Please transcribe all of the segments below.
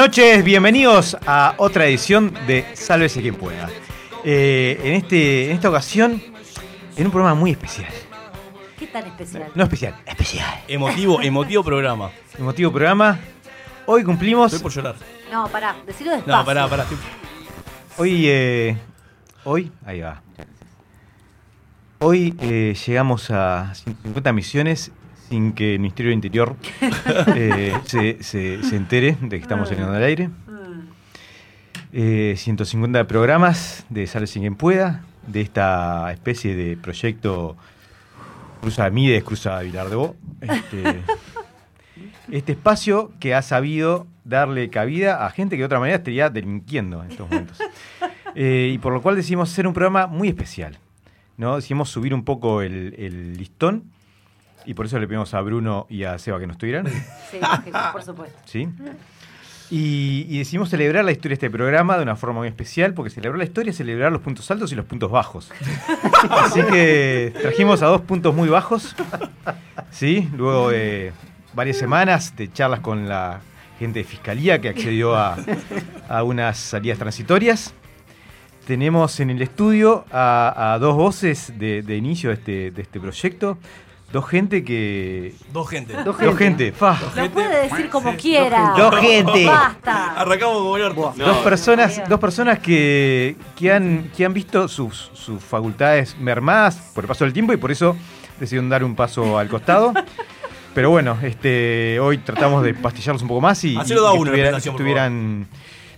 noches, bienvenidos a otra edición de Sálvese quien pueda. Eh, en, este, en esta ocasión, en un programa muy especial. ¿Qué tan especial? No especial, especial. Emotivo, emotivo programa. Emotivo programa. Hoy cumplimos. Estoy por llorar. No, pará, decilo despacio. No, pará, pará. estoy- Hoy, eh, hoy, ahí va. Hoy eh, llegamos a 50 misiones sin que el Ministerio del Interior eh, se, se- se entere de que estamos saliendo al aire. Mm. Eh, 150 programas de Sálvese quien pueda, de esta especie de proyecto Cruza Mides, Cruza Vilar de Bo. Este, este espacio que ha sabido darle cabida a gente que de otra manera estaría delinquiendo en estos momentos. Eh, y por lo cual decidimos hacer un programa muy especial. ¿no? Decidimos subir un poco el, el listón y por eso le pedimos a Bruno y a Seba que nos estuvieran. Sí, por supuesto. ¿sí? Y, y decidimos celebrar la historia de este programa de una forma muy especial, porque celebrar la historia es celebrar los puntos altos y los puntos bajos. Así que trajimos a dos puntos muy bajos, ¿sí? Luego de varias semanas de charlas con la gente de Fiscalía que accedió a, a unas salidas transitorias. Tenemos en el estudio a, a dos voces de, de inicio de este, de este proyecto. Dos gente que... Dos gente. Dos gente, fa. Lo puede decir como quiera. Dos gente. Basta. Arrancamos como el orto. dos personas, dos personas que, que han, que han visto sus, sus facultades mermadas por el paso del tiempo y por eso decidieron dar un paso al costado. Pero bueno, este, hoy tratamos de pastillarlos un poco más y, Hacelo y da que uno, estuvieran, estuvieran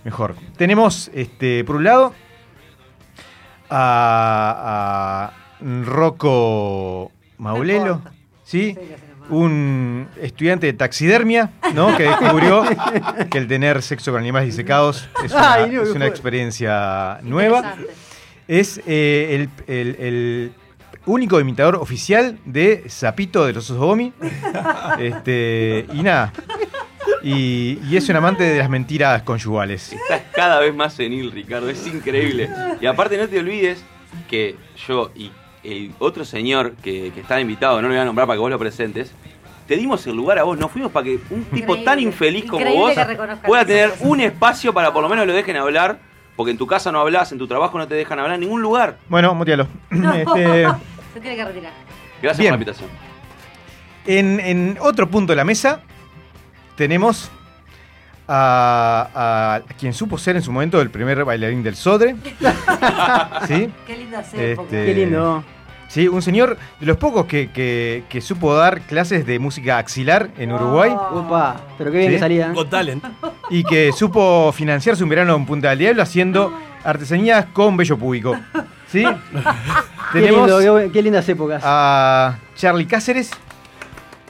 mejor. Tenemos, este, por un lado, a, a Rocco Maulelo. ¿sí? Un estudiante de taxidermia, ¿no? Que descubrió que el tener sexo con animales disecados es una, Ay, no, es qué una fuerte. experiencia nueva. Es eh, el, el- el único imitador oficial de Zapito de los Osogomi. Este, y nada. Y, y es un amante de las mentiras conyugales. Estás cada vez más senil, Ricardo, es increíble. Y aparte no te olvides que yo y el otro señor que, que estaba invitado, no lo voy a nombrar para que vos lo presentes, te dimos el lugar a vos, nos fuimos para que un tipo Increíble. tan infeliz como vos pueda tener cosas. un espacio para por lo menos lo dejen hablar, porque en tu casa no hablas, en tu trabajo no te dejan hablar en ningún lugar. Bueno, mutealo. No. Este, Se tiene que retirar. Gracias Bien. por la invitación. En, en otro punto de la mesa tenemos a, a quien supo ser en su momento el primer bailarín del Sodre. ¿Sí? Qué lindas épocas. Este, Qué lindo. Sí, un señor de los pocos que, que- que supo dar clases de música axilar en Uruguay Oh. Upa, pero qué bien ¿Sí? que salía. Con talent. y que supo financiarse un verano en Punta del Diablo haciendo artesanías con vello público. ¿Sí? Qué, Tenemos lindo, qué, qué lindas épocas. a Charlie Cáceres.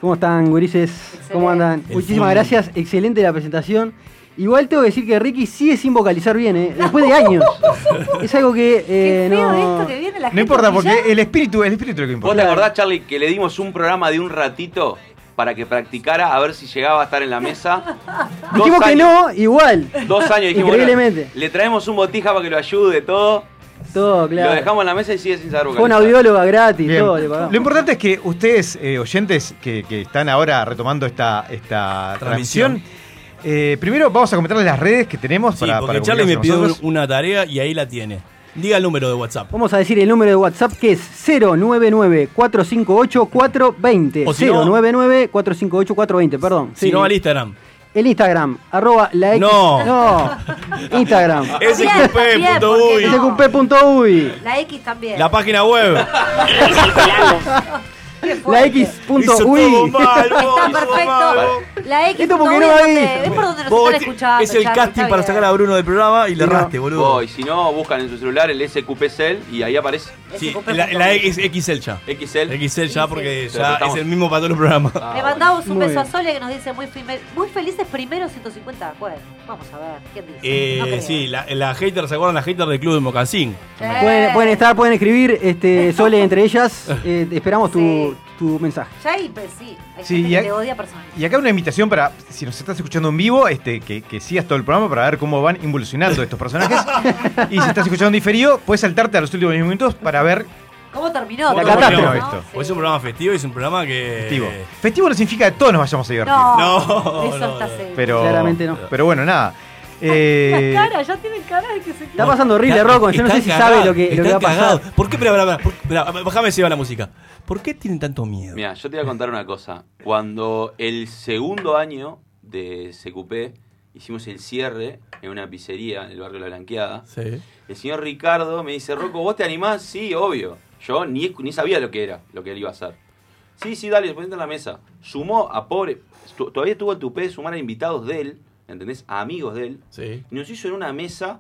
¿Cómo están, gurises? ¿Cómo andan? El Muchísimas gracias, excelente la presentación. Igual tengo que decir que Ricky sigue sin vocalizar bien, ¿eh? después de años. es algo que Qué eh, feo no. esto que viene la gente No importa, porque el espíritu, el espíritu es lo que ¿Vos importa. te acordás, Charlie, que le dimos un programa de un ratito para que practicara a ver si llegaba a estar en la mesa? Dos Dijimos que no, igual. Dos años dijimos, Increíblemente. bueno, le traemos un botija para que lo ayude, todo. Todo, claro. Lo dejamos en la mesa y sigue sin saber Fue una audióloga gratis, Bien. todo le pagamos. Lo importante es que ustedes, eh, oyentes que, que están ahora retomando esta, esta transmisión, Transmisión. eh, primero vamos a comentarles las redes que tenemos Sí, para, porque para Charlie me pidió nosotros. una tarea y ahí la tiene. Diga el número de WhatsApp. Vamos a decir el número de WhatsApp que es 099-458-420. O si no- 099-458-420, perdón. Si Sí. no, al Instagram. El Instagram, arroba la X. No. No. Instagram. Bien, ¿por qué no? sqp.uy. La X también. La página web. La vos, Está perfecto. La X. Esto porque no va. ¿Ves por dónde nos están escuchando? es el casting para sacar a Bruno del programa y le erraste, boludo. Y si no, buscan en su celular el SQP Cell y ahí aparece Sí, la, XL ya. XL. XL ya porque ya es el mismo para todos los programas. Le mandamos un beso a. Sole que nos dice muy, felices primeros 150. Bueno, vamos a ver. ¿Quién dice? Eh, sí, la, hater, ¿se acuerdan la hater del club de Mocasín? Sí. Pueden, estar, pueden escribir, este, Sole entre ellas. Eh, esperamos tu. Tu mensaje. Ya ahí, pues sí. Hay Sí, gente y que te odia personalmente. Y acá una invitación para, si nos estás escuchando en vivo, este, que, que sigas todo el programa para ver cómo van involucionando estos personajes. y si estás escuchando en diferido, puedes saltarte a los últimos 10 minutos para ver ¿Cómo terminó? La. O es un programa festivo y es un programa que. festivo. Festivo no significa que todos nos vayamos a divertir. No, No, eso no, está no. seguro. Pero, Claramente no. Pero bueno, nada. Eh, La cara, ya tienen cara de que se Está pasando horrible, Rocco. Yo no sé si sabe lo que, lo que va a pasar. ¿Por qué? Espera, espera, espera, espera, bájame si va la música. ¿Por qué tienen tanto miedo? Mira, yo te voy a contar una cosa. Cuando el segundo año de CQP hicimos el cierre en una pizzería en el barrio La Blanqueada, Sí. el señor Ricardo me dice, Rocco, ¿vos te animás? Sí, obvio. Yo ni, ni sabía lo que era, lo que él iba a hacer. Sí, sí, dale, ponete en la mesa. Sumó a pobre... tu- Todavía tuvo el tupé de sumar a invitados de él, ¿entendés? A amigos de él. Sí. Y nos hizo en una mesa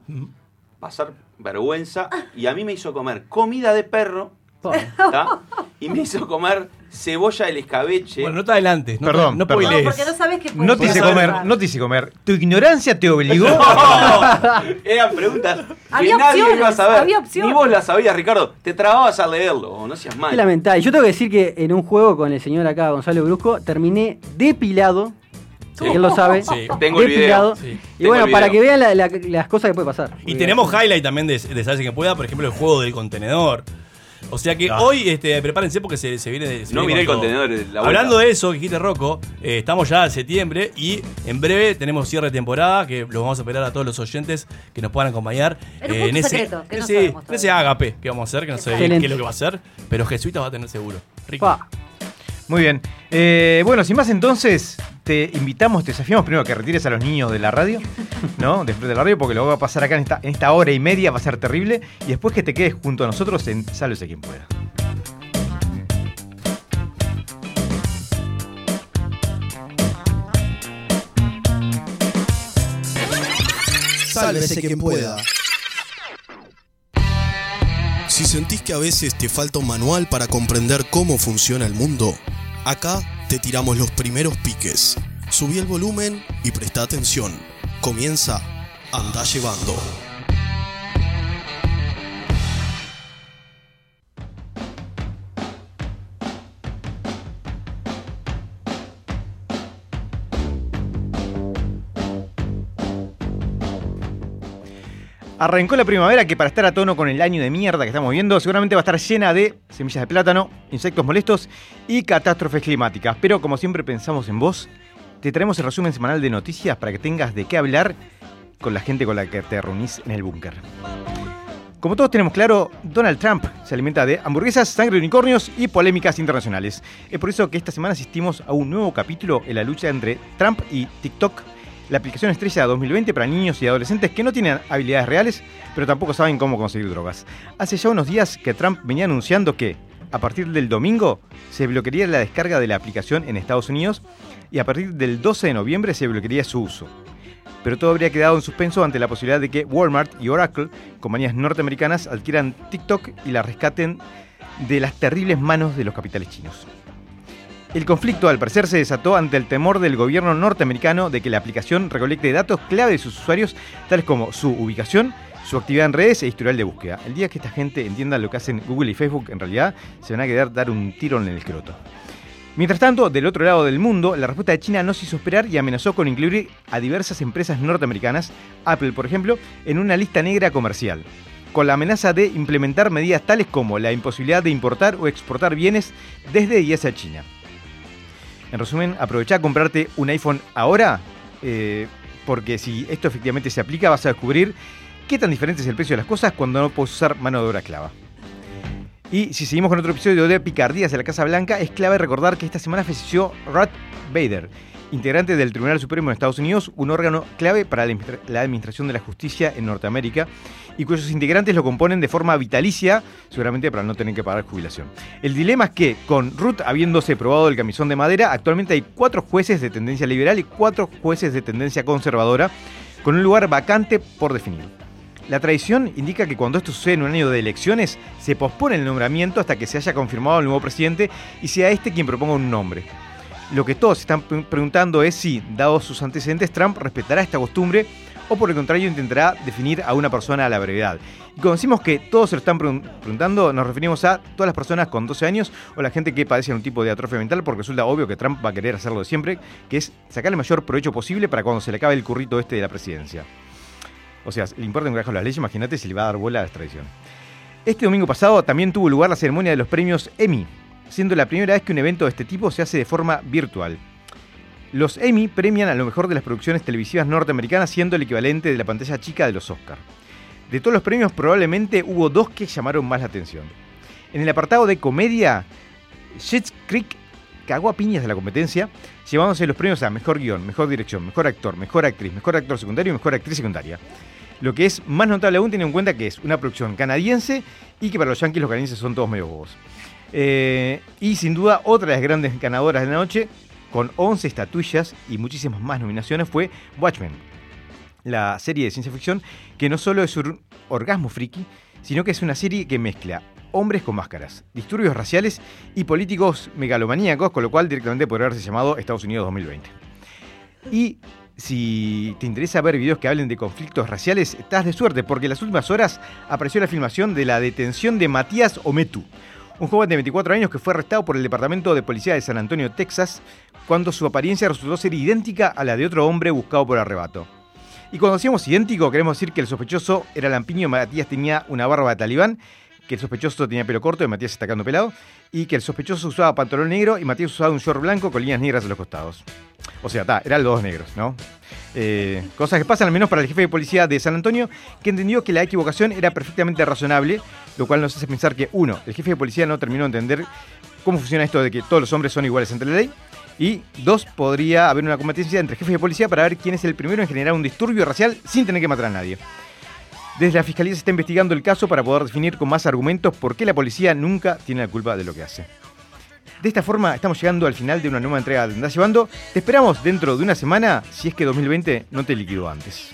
pasar vergüenza y a mí me hizo comer comida de perro ¿tá? y me hizo comer cebolla del escabeche. Bueno, no te adelantes. No, Perdón, no perdón. No, porque no sabes qué no te hice comer, no te hice comer. Tu ignorancia te obligó. Eran preguntas Había que nadie opciones, iba a saber. había opciones. Ni vos las sabías, Ricardo. Te trababas a leerlo, o no seas Qué mal. lamentable. Yo tengo que decir que en un juego con el señor acá, Gonzalo Brusco, terminé depilado. Sí. Él lo sabe. Sí. Tengo el video. Sí. Y Tengo bueno, el para que vean la- la- las cosas que puede pasar. Y tenemos highlight también de, de Salsa que pueda, por ejemplo, el juego del contenedor. O sea que Ah. hoy este, prepárense porque se, se viene. se No viene miré el con todo. contenedor la vuelta. Hablando de eso, que dijiste Rocco, eh, estamos ya en septiembre y en breve tenemos cierre de temporada que lo vamos a esperar a todos los oyentes que nos puedan acompañar En un punto ese, secreto, que en no ese, sabemos en ese agape que vamos a hacer, que no sé Excelente. qué es lo que va a hacer, pero Jesuita va a tener seguro. Pa. Muy bien. Eh, bueno, sin más entonces, te invitamos, te desafiamos primero que retires a los niños de la radio, ¿no? Después de la radio, porque lo va a pasar acá en esta, en esta hora y media va a ser terrible. Y después que te quedes junto a nosotros en Sálvese quien pueda. Sálvese quien pueda. Si sentís que a veces te falta un manual para comprender cómo funciona el mundo, acá te tiramos los primeros piques. Subí el volumen y presta atención. Comienza Anda llevando. Arrancó la primavera que para estar a tono con el año de mierda que estamos viendo, seguramente va a estar llena de semillas de plátano, insectos molestos y catástrofes climáticas. Pero como siempre pensamos en vos, te traemos el resumen semanal de noticias para que tengas de qué hablar con la gente con la que te reunís en el búnker. Como todos tenemos claro, Donald Trump se alimenta de hamburguesas, sangre de unicornios y polémicas internacionales. Es por eso que esta semana asistimos a un nuevo capítulo en la lucha entre Trump y TikTok, la aplicación estrella 2020 para niños y adolescentes que no tienen habilidades reales, pero tampoco saben cómo conseguir drogas. Hace ya unos días que Trump venía anunciando que, a partir del domingo, se bloquearía la descarga de la aplicación en Estados Unidos y a partir del 12 de noviembre se bloquearía su uso pero todo habría quedado en suspenso ante la posibilidad de que Walmart y Oracle, compañías norteamericanas, adquieran TikTok y la rescaten de las terribles manos de los capitales chinos. El conflicto al parecer se desató ante el temor del gobierno norteamericano de que la aplicación recolecte datos clave de sus usuarios, tales como su ubicación, su actividad en redes e historial de búsqueda. El día que esta gente entienda lo que hacen Google y Facebook, en realidad se van a quedar dar un tiro en el escroto. Mientras tanto, del otro lado del mundo, la respuesta de China no se hizo esperar y amenazó con incluir a diversas empresas norteamericanas, Apple por ejemplo, en una lista negra comercial, con la amenaza de implementar medidas tales como la imposibilidad de importar o exportar bienes desde y hacia China. En resumen, aprovecha a comprarte un iPhone ahora, eh, porque si esto efectivamente se aplica vas a descubrir qué tan diferente es el precio de las cosas cuando no puedes usar mano de obra esclava. Y si seguimos con otro episodio de Picardías de la Casa Blanca, es clave recordar que esta semana falleció Ruth Bader, integrante del Tribunal Supremo de Estados Unidos, un órgano clave para la administración de la justicia en Norteamérica y cuyos integrantes lo componen de forma vitalicia, seguramente para no tener que pagar jubilación. El dilema es que, con Ruth habiéndose probado el camisón de madera, actualmente hay cuatro jueces de tendencia liberal y cuatro jueces de tendencia conservadora, con un lugar vacante por definir. La tradición indica que cuando esto sucede en un año de elecciones, se pospone el nombramiento hasta que se haya confirmado el nuevo presidente y sea este quien proponga un nombre. Lo que todos están pre- preguntando es si, dados sus antecedentes, Trump respetará esta costumbre o por el contrario intentará definir a una persona a la brevedad. Y cuando decimos que todos se lo están pregun- preguntando, nos referimos a todas las personas con 12 años o la gente que padece un tipo de atrofia mental, porque resulta obvio que Trump va a querer hacerlo de siempre, que es sacar el mayor provecho posible para cuando se le acabe el currito este de la presidencia. O sea, le importa un carajo las leyes, imagínate si le va a dar bola a la extradición. Este domingo pasado también tuvo lugar la ceremonia de los premios Emmy, siendo la primera vez que un evento de este tipo se hace de forma virtual. Los Emmy premian a lo mejor de las producciones televisivas norteamericanas, siendo el equivalente de la pantalla chica de los Oscar. De todos los premios, probablemente hubo dos que llamaron más la atención. En el apartado de comedia, Schitt's Creek cagó a piñas de la competencia, llevándose los premios a mejor guion, mejor dirección, mejor actor, mejor actriz, mejor actor secundario y mejor actriz secundaria. Lo que es más notable aún teniendo en cuenta que es una producción canadiense y que para los yankees los canadienses son todos medio bobos. Eh, y sin duda otra de las grandes ganadoras de la noche, con 11 estatuillas y muchísimas más nominaciones, fue Watchmen, la serie de ciencia ficción que no solo es un orgasmo friki, sino que es una serie que mezcla hombres con máscaras, disturbios raciales y políticos megalomaníacos, con lo cual directamente podría haberse llamado Estados Unidos 2020. Y si te interesa ver videos que hablen de conflictos raciales, estás de suerte, porque en las últimas horas apareció la filmación de la detención de Matías Ometu, un joven de 24 años que fue arrestado por el Departamento de Policía de San Antonio, Texas, cuando su apariencia resultó ser idéntica a la de otro hombre buscado por arrebato. Y cuando decíamos idéntico, queremos decir que el sospechoso era lampiño, Matías tenía una barba de talibán, que el sospechoso tenía pelo corto y Matías está pelado, y que el sospechoso usaba pantalón negro y Matías usaba un short blanco con líneas negras a los costados. O sea, está, eran los dos negros, ¿no? Eh, cosas que pasan al menos para el jefe de policía de San Antonio, que entendió que la equivocación era perfectamente razonable, lo cual nos hace pensar que, uno, el jefe de policía no terminó de entender cómo funciona esto de que todos los hombres son iguales ante la ley, y dos, podría haber una competencia entre jefes de policía para ver quién es el primero en generar un disturbio racial sin tener que matar a nadie. Desde la fiscalía se está investigando el caso para poder definir con más argumentos por qué la policía nunca tiene la culpa de lo que hace. De esta forma estamos llegando al final de una nueva entrega de Andás Llevando. Te esperamos dentro de una semana si es que 2020 no te liquidó antes.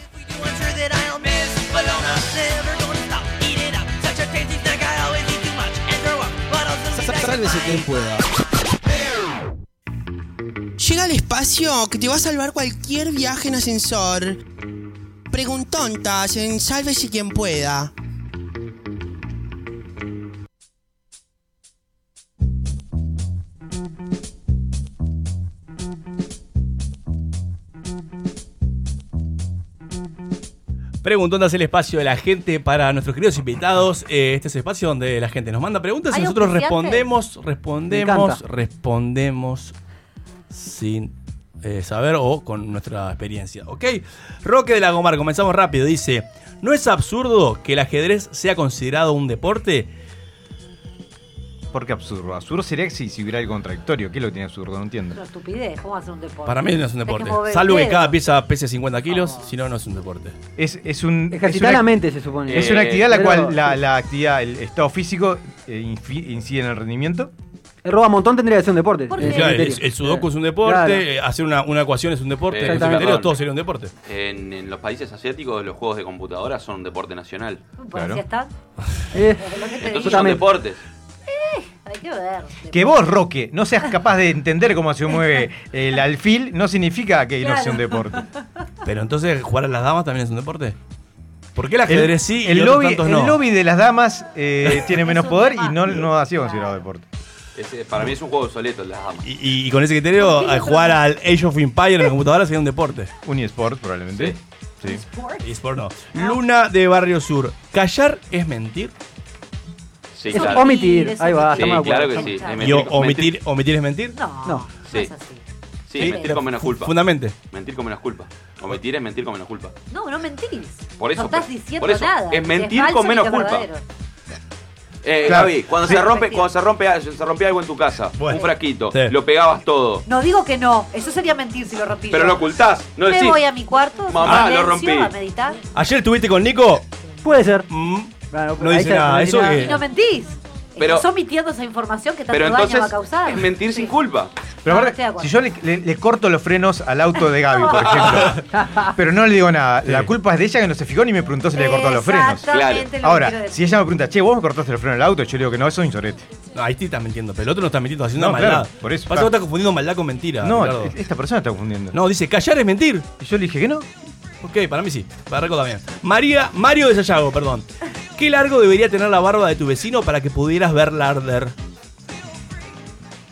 Sálvese quien pueda. Llega al espacio que te va a salvar cualquier viaje en ascensor. Preguntontas en Sálvese quien pueda. Preguntando el espacio de la gente para nuestros queridos invitados. Eh, este es el espacio donde la gente nos manda preguntas y ¿Hay nosotros respondemos, respondemos, respondemos sin eh, saber o con nuestra experiencia. ¿Ok? Roque de la Gomar, comenzamos rápido. Dice: ¿No es absurdo que el ajedrez sea considerado un deporte? ¿Por qué absurdo? Absurdo sería si, si hubiera algo contradictorio. ¿Qué es lo que tiene absurdo? No entiendo. Es una estupidez. ¿Cómo hacer un deporte? Para mí no es un que deporte. el Salvo que cada pieza pese 50 kilos, si no, no es un deporte. Es, es un. Ejercitar es la mente, se supone. Es una actividad en la Pero- cual la, la actividad, el estado físico eh, incide en el rendimiento. El roba montón tendría que ser un deporte. El, el sudoku es un deporte, Claro. eh, hacer una, una ecuación es un deporte, Eh, exactamente. criterio todo sería un deporte. En, en los países asiáticos los juegos de computadora son un deporte nacional. Pues Claro. así están. Eh, Entonces son deportes. Hay que ver. Que vos, Roque, no seas capaz de entender cómo se mueve el alfil, no significa que no sea un deporte. Pero entonces, ¿jugar a las damas también es un deporte? ¿Por qué el El, ajedrez sí y el lobby, tantos el no? lobby de las damas eh, tiene menos poder y no, no ha sido considerado deporte. Para mí es un juego obsoleto las damas. Y, con ese criterio, al jugar al Age of Empire en la computadora sería un deporte. Un eSport, probablemente. Sí. Y Sport no. Luna de Barrio Sur. ¿Callar es mentir? Sí, claro. omitir. Ahí va, sí, estamos claro que sí. Es ¿Y o- mentir- omitir, omitir es mentir? No, Sí. no es así. Sí, Sí, mentir con menos culpa. Fundamente. Mentir con menos culpa. Omitir es mentir con menos culpa. No, no mentís. Por eso, no estás por- diciendo por eso, nada. es mentir con menos es culpa. verdadero. Eh, Claro. Gaby, cuando Sí. se rompe, cuando se rompe, se rompe algo en tu casa, Bueno. un frasquito, Sí. lo pegabas todo. No digo que no, eso sería mentir si lo rompí. Pero lo ocultás, no Me decís. voy a mi cuarto, Mamá, en lo silencio, rompí. a meditar. Ayer estuviste con Nico. Puede ser. Mm, Bueno, No dice nada, no eso que- Y no mentís. Pero- Estás omitiendo esa información que tanto Pero daño va a entonces causar. es mentir sin culpa. Pero No, aparte, acuerdo. si yo le, le- le corto los frenos al auto de Gaby, por ejemplo, pero no le digo nada, la culpa es de ella que no se fijó ni me preguntó si le cortó los frenos. Lo que Ahora, si ella me pregunta, che, vos me cortaste los frenos del auto, yo le digo que no, eso es un sorete. No, ahí sí estás mintiendo, pero el otro no está mintiendo, está haciendo No, maldad. claro, por eso, Pasa que claro. vos estás confundiendo maldad con mentira. No, Ricardo. esta persona está confundiendo. No, dice, callar es mentir. Y yo le dije que no. Ok, para mí sí. Para Reco también. María, Mario de Sayago, perdón. ¿Qué largo debería tener la barba de tu vecino para que pudieras verla arder?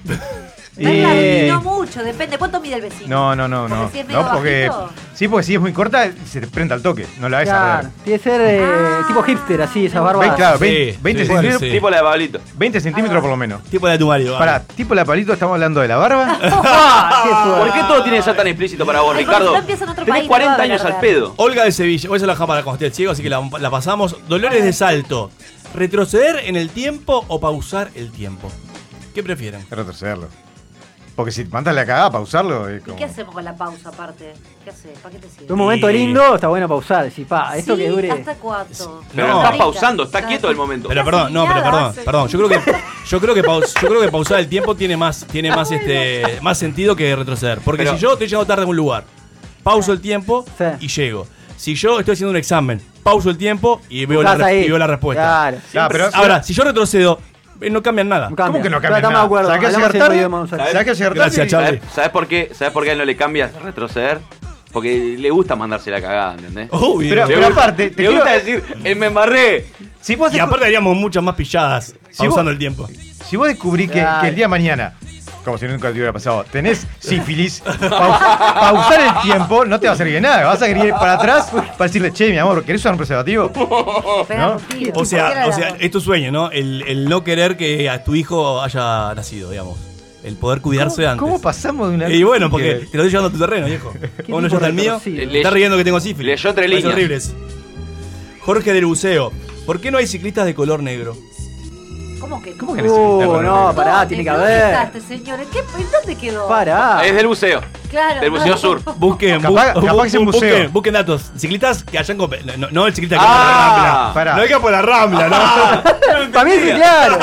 Eh, No mucho, depende. ¿Cuánto mide el vecino? No, no, no, Porque no. si es medio No, porque. bajito. Sí, porque si es muy corta, se te prende al toque. No la ves a Claro, ver. tiene que ser eh, Ah. tipo hipster, así, esas barbas. claro, Sí, 20, 20 sí, centímetros, sí. Tipo la de Pablito. 20 centímetros por lo menos. Tipo de tu Mario. Pará, tipo la palito, estamos hablando de la barba. Ah, qué ¿Por qué todo tiene que ser tan explícito para vos, Ay, Ricardo? Tenés no a 40 haber años al pedo. Olga de Sevilla, voy a la cuando esté el ciego, así que la, la pasamos. Dolores de Salto. ¿Retroceder en el tiempo o pausar el tiempo? ¿Qué prefieren? Retrocederlo. Porque si mandas la cagada, pausarlo es ¿Y qué hacemos con la pausa aparte? ¿Qué haces? ¿Para qué te sirve? Un momento Y- lindo, está bueno pausar. Decir, pa, esto Sí, que dure. ¿Hasta cuánto? Pero No. no estás pausando, está quieto el momento. Pero perdón, no, pero perdón, perdón. Yo creo que yo creo que paus- yo creo que pausar el tiempo tiene más tiene más este más sentido que retroceder, porque Pero- si yo estoy llegando tarde a un lugar, pauso el tiempo Sí. y llego. Si yo estoy haciendo un examen, pauso el tiempo y veo la, y veo la respuesta. Claro. Ah, pero- Ahora, si yo retrocedo, no cambian nada. Cambia. ¿Cómo que no cambia Estamos nada? acuerdo. ¿Sabes, sabes por qué? ¿Sabes por qué a él no le cambias retroceder? Porque le gusta mandarse la cagada, ¿entendés? Obvio. Pero- aparte, te le gusta quiero- decir, eh, me embarré. Si vos, y aparte haríamos muchas más pilladas pausando el tiempo. si vos descubrís que, que el día de mañana, como si nunca te hubiera pasado, tenés sífilis, pau- pausar el tiempo no te va a servir de nada. Vas a querer ir para atrás para decirle, che, mi amor, ¿querés usar un preservativo? O sea, o sea, es tu sueño, ¿no? El, el no querer que a tu hijo haya nacido, digamos. El poder cuidarse ¿Cómo, antes. cómo pasamos de una. Y bueno, porque que- te lo estoy llevando a tu terreno, viejo. Vos no llevas al mío. Me estás riendo que tengo sífilis. Leyó entre líneas. horribles. Jorge del Buceo. ¿Por qué no hay ciclistas de color negro? ¿Cómo que? ¿Cómo que necesitas Uh, no, pará, tiene que ¿Dónde haber. este señor? ¿En, qué, ¿En dónde quedó? Pará. Es del buceo. Claro. Del. Buceo Sur. Busquen, Capaz- bu- capaz bu- que es un bu- buceo. busquen, busquen datos. Ciclistas que hayan no, no el ciclista que Ah, por la rambla. No diga por la rambla, no. Para mí sí, claro.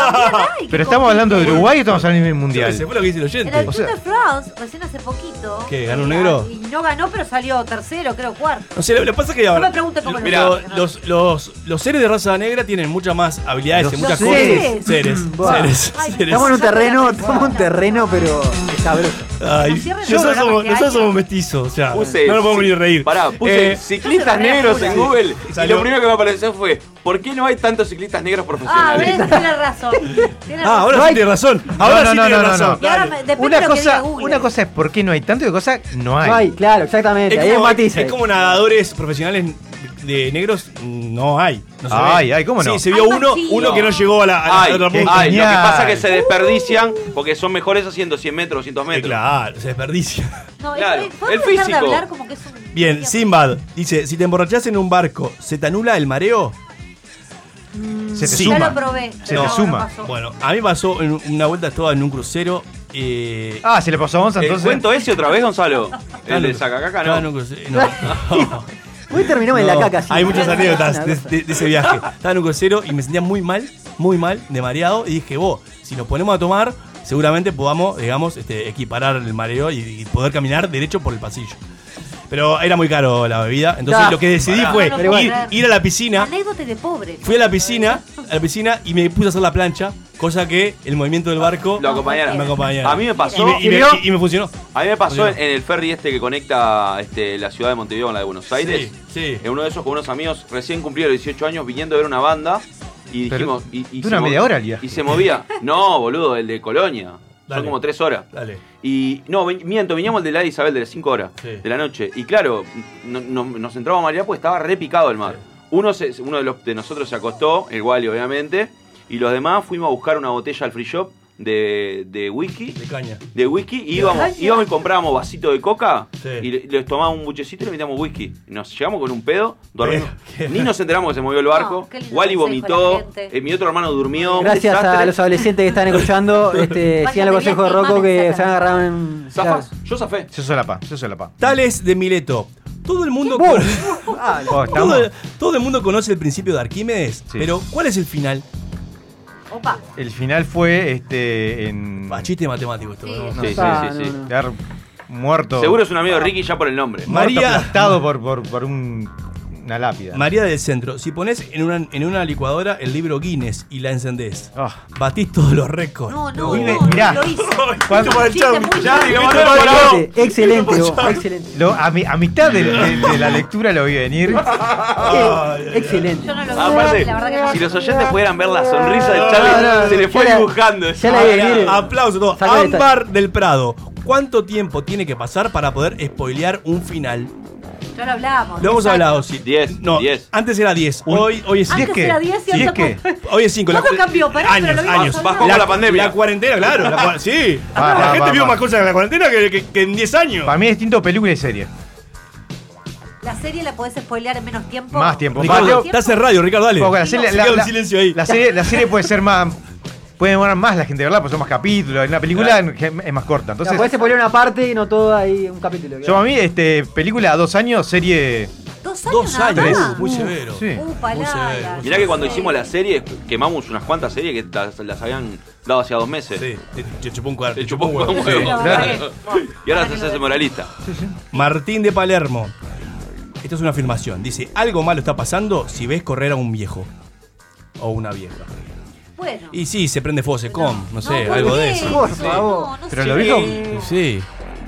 Ay, Pero estamos hablando de. Uruguay o estamos hablando a nivel Yo mundial. sé, fue lo que dice el En el oyente. O sea- de France, recién hace poquito. ¿Qué, ganó un negro? Y no ganó, pero salió tercero, creo cuarto. No sé, lo que pasa es que No me pregunten cómo lo hicieron. los, los, los seres de raza negra tienen muchas más habilidades en Los muchas seres. cosas. Seres. Seres. Ay. Estamos en un terreno, estamos en un terreno, pero. Ay, cierren el nosotros programa somos, nosotros somos mestizos, o sea, Puse, no nos podemos ni reír. Pará, puse Eh, ciclistas negros en. Google y lo primero que me apareció fue ¿Por qué no hay tantos ciclistas negros Ah, profesionales? ves, tienes razón. Ah, ahora No sí hay- tiene razón. Ahora no, sí no, tiene no, no, razón. ahora Una cosa, una cosa es por qué no hay tanto y otra cosa no hay. No hay, claro, exactamente. Un como, matiz. es como nadadores profesionales de negros, no hay. No se Ay, ve. ay, ¿cómo no? Sí, se vio Ay, uno, uno que no llegó a la, a la Ay, otra qué punta. ay, lo que pasa es que se desperdician porque son mejores haciendo 100 metros, 200 Eh, metros. Claro, se desperdicia. No, Claro, es- ¿podemos el de físico. hablar como que es un- Bien, Simbad dice, si te emborrachás en un barco, ¿se te anula el mareo? Se te Sí. Ya suma. lo probé. Se te no suma. Bueno, a mí pasó en una vuelta, estaba en un crucero. Eh, Ah, se le pasó a Gonza ¿El entonces. cuento ese otra vez, Gonzalo? El en de Sacacaca, ¿no? un crucero. No. Hoy terminamos en la caca. sí. Hay muchas anécdotas de, cosa. de- de ese viaje. Estaba en un crucero y me sentía muy mal, muy mal, de mareado. Y dije, vos, si nos ponemos a tomar, seguramente podamos, digamos, este, equiparar el mareo y, y poder caminar derecho por el pasillo. Pero era muy caro la bebida. Entonces lo que decidí Pará. fue ir, ir a la piscina. Anécdota de pobre. Fui a la piscina, a la piscina y me puse a hacer la plancha, cosa que el movimiento del barco Lo acompañaron. me acompañaba. A mí me pasó, Y me, y me- y me funcionó. a mí me pasó Funcionó. en, en el ferry este que conecta este, la ciudad de Montevideo con la de Buenos Aires. Sí, sí. En uno de esos con unos amigos recién cumplidos 18 años viniendo a ver una banda y Pero dijimos... Y, y dura media hora el viaje. Y se movía. No, boludo, el de Colonia. Dale. Son como tres horas. Dale. Y no, miento, veníamos el de la Isabel de las 5 horas Sí. de la noche. Y claro, no- no- nos entramos a marear porque estaba re picado el mar. Uno, se- uno de, los, de nosotros se acostó, el Wally obviamente, y los demás fuimos a buscar una botella al free shop de, de whisky. De caña. De whisky y íbamos, íbamos y comprábamos vasito de coca Sí. y le- les tomábamos un buchecito y le metíamos whisky. Nos llegamos con un pedo, dormimos. Ni nos enteramos que se movió el barco. No, Wally vomitó, eh, mi otro hermano durmió. un Gracias a los adolescentes que están escuchando, este, sigan el consejo de Rocco que se han agarrado en. ¿Zafas? Yo zafé. Yo soy la pa, yo soy la pa. Tales de Mileto. Todo el mundo con- Ah, Oh, todo, todo el mundo conoce el principio de Arquímedes, Sí. pero ¿cuál es el final? Opa. El final fue este en. Ah, chiste matemático esto. Sí. ¿no? Sí, sí, Ah, sí, no, sí. no. quedar muerto. Seguro es un amigo de Ricky ya por el nombre. Ma- Muerto María- aplastado por, por, por un- una lápida. María del Centro, si pones en una, en una licuadora el libro Guinness y la encendés, Ah. batís todos los récords. No, no, Guinness, no, mirá. lo hice. ¿Cuándo- Un chiste muy Ya, bueno. digamos, Excelente, excelente. Lo- a, mi- a mitad de, de- de la lectura lo vi venir. Excelente. Yo no lo vi. Aparte, la verdad que no. si los oyentes pudieran ver la sonrisa de Charlie, No, no, se le fue dibujando. ya la vi venir. Aplauso todo. Ámbar del Prado. ¿Cuánto tiempo tiene que pasar para poder spoilear un final? Ya lo hablamos. Lo hemos hablado, sí. Diez, No, diez. antes era 10. Un- Hoy, hoy es Diez Antes qué? era 10 y ahora qué? cuánto- Hoy es 5. ¿Cuándo cambió? Pará, pero años, lo vimos años. Bajó con la pandemia. La cuarentena, claro. la sí. Va, la va, gente va, vio va. más cosas en la cuarentena que, que- que en 10 años. Para mí es distinto película y serie. La serie la podés spoilear en menos tiempo. Más tiempo. Ricardo, Mateo- estás en radio, Ricardo, dale. Porque la serie, Se la- la- silencio ahí. la serie, la serie puede ser más. Puede demorar más la gente verla, pues son más capítulos. En la película es más corta. Entonces, podés poner una parte y no todo ahí un capítulo. yo a mí, este, película a dos años, serie. Dos años. Dos años. Muy Uh, severo. sí. Uh, Muy severo. Mirá que cuando hicimos la serie, quemamos unas cuantas series que las, las habían dado hacía dos meses. Sí, te, te chupó un cuarto. Te chupó un. Sí, verdad Claro. Y ahora se hace moralista. Martín de Palermo. Esto es una afirmación. Dice, algo malo está pasando si ves correr a un viejo. O una vieja. Bueno. Y sí, se prende fuego, se com, no sé, ¿por algo qué? de eso. Por favor. no Pero sé. lo dijo. Y Sí.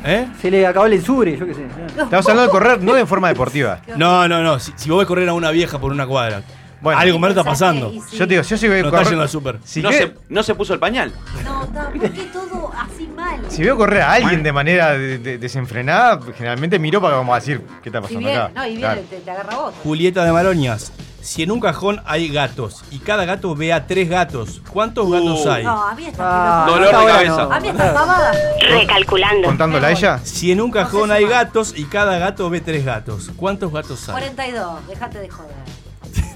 ¿Eh? Se le acabó el ensure, yo qué sé. Estamos hablando de correr, no de forma deportiva. No, no, no. Si, si vos ves correr a una vieja por una cuadra, Bueno. algo malo está pasando. sí. Yo te digo, yo si veo No está correr. yendo al súper. Si, no, se, no se puso el pañal. No, está, ¿por qué todo así mal? si veo correr a alguien de manera de- de- desenfrenada, generalmente miro para como decir, ¿qué está Y pasando bien, acá? no, y bien, Claro. te, te agarra vos. Julieta de Maroñas. Si en un cajón hay gatos y cada gato ve a tres gatos, ¿cuántos gatos Uh. hay? No, a mí está Ah, Dolor de cabeza. A mí está pavada. Recalculando. Contándola a ella. Si en un cajón No sé hay gatos y cada gato ve tres gatos, ¿cuántos gatos hay? 42, déjate de joder.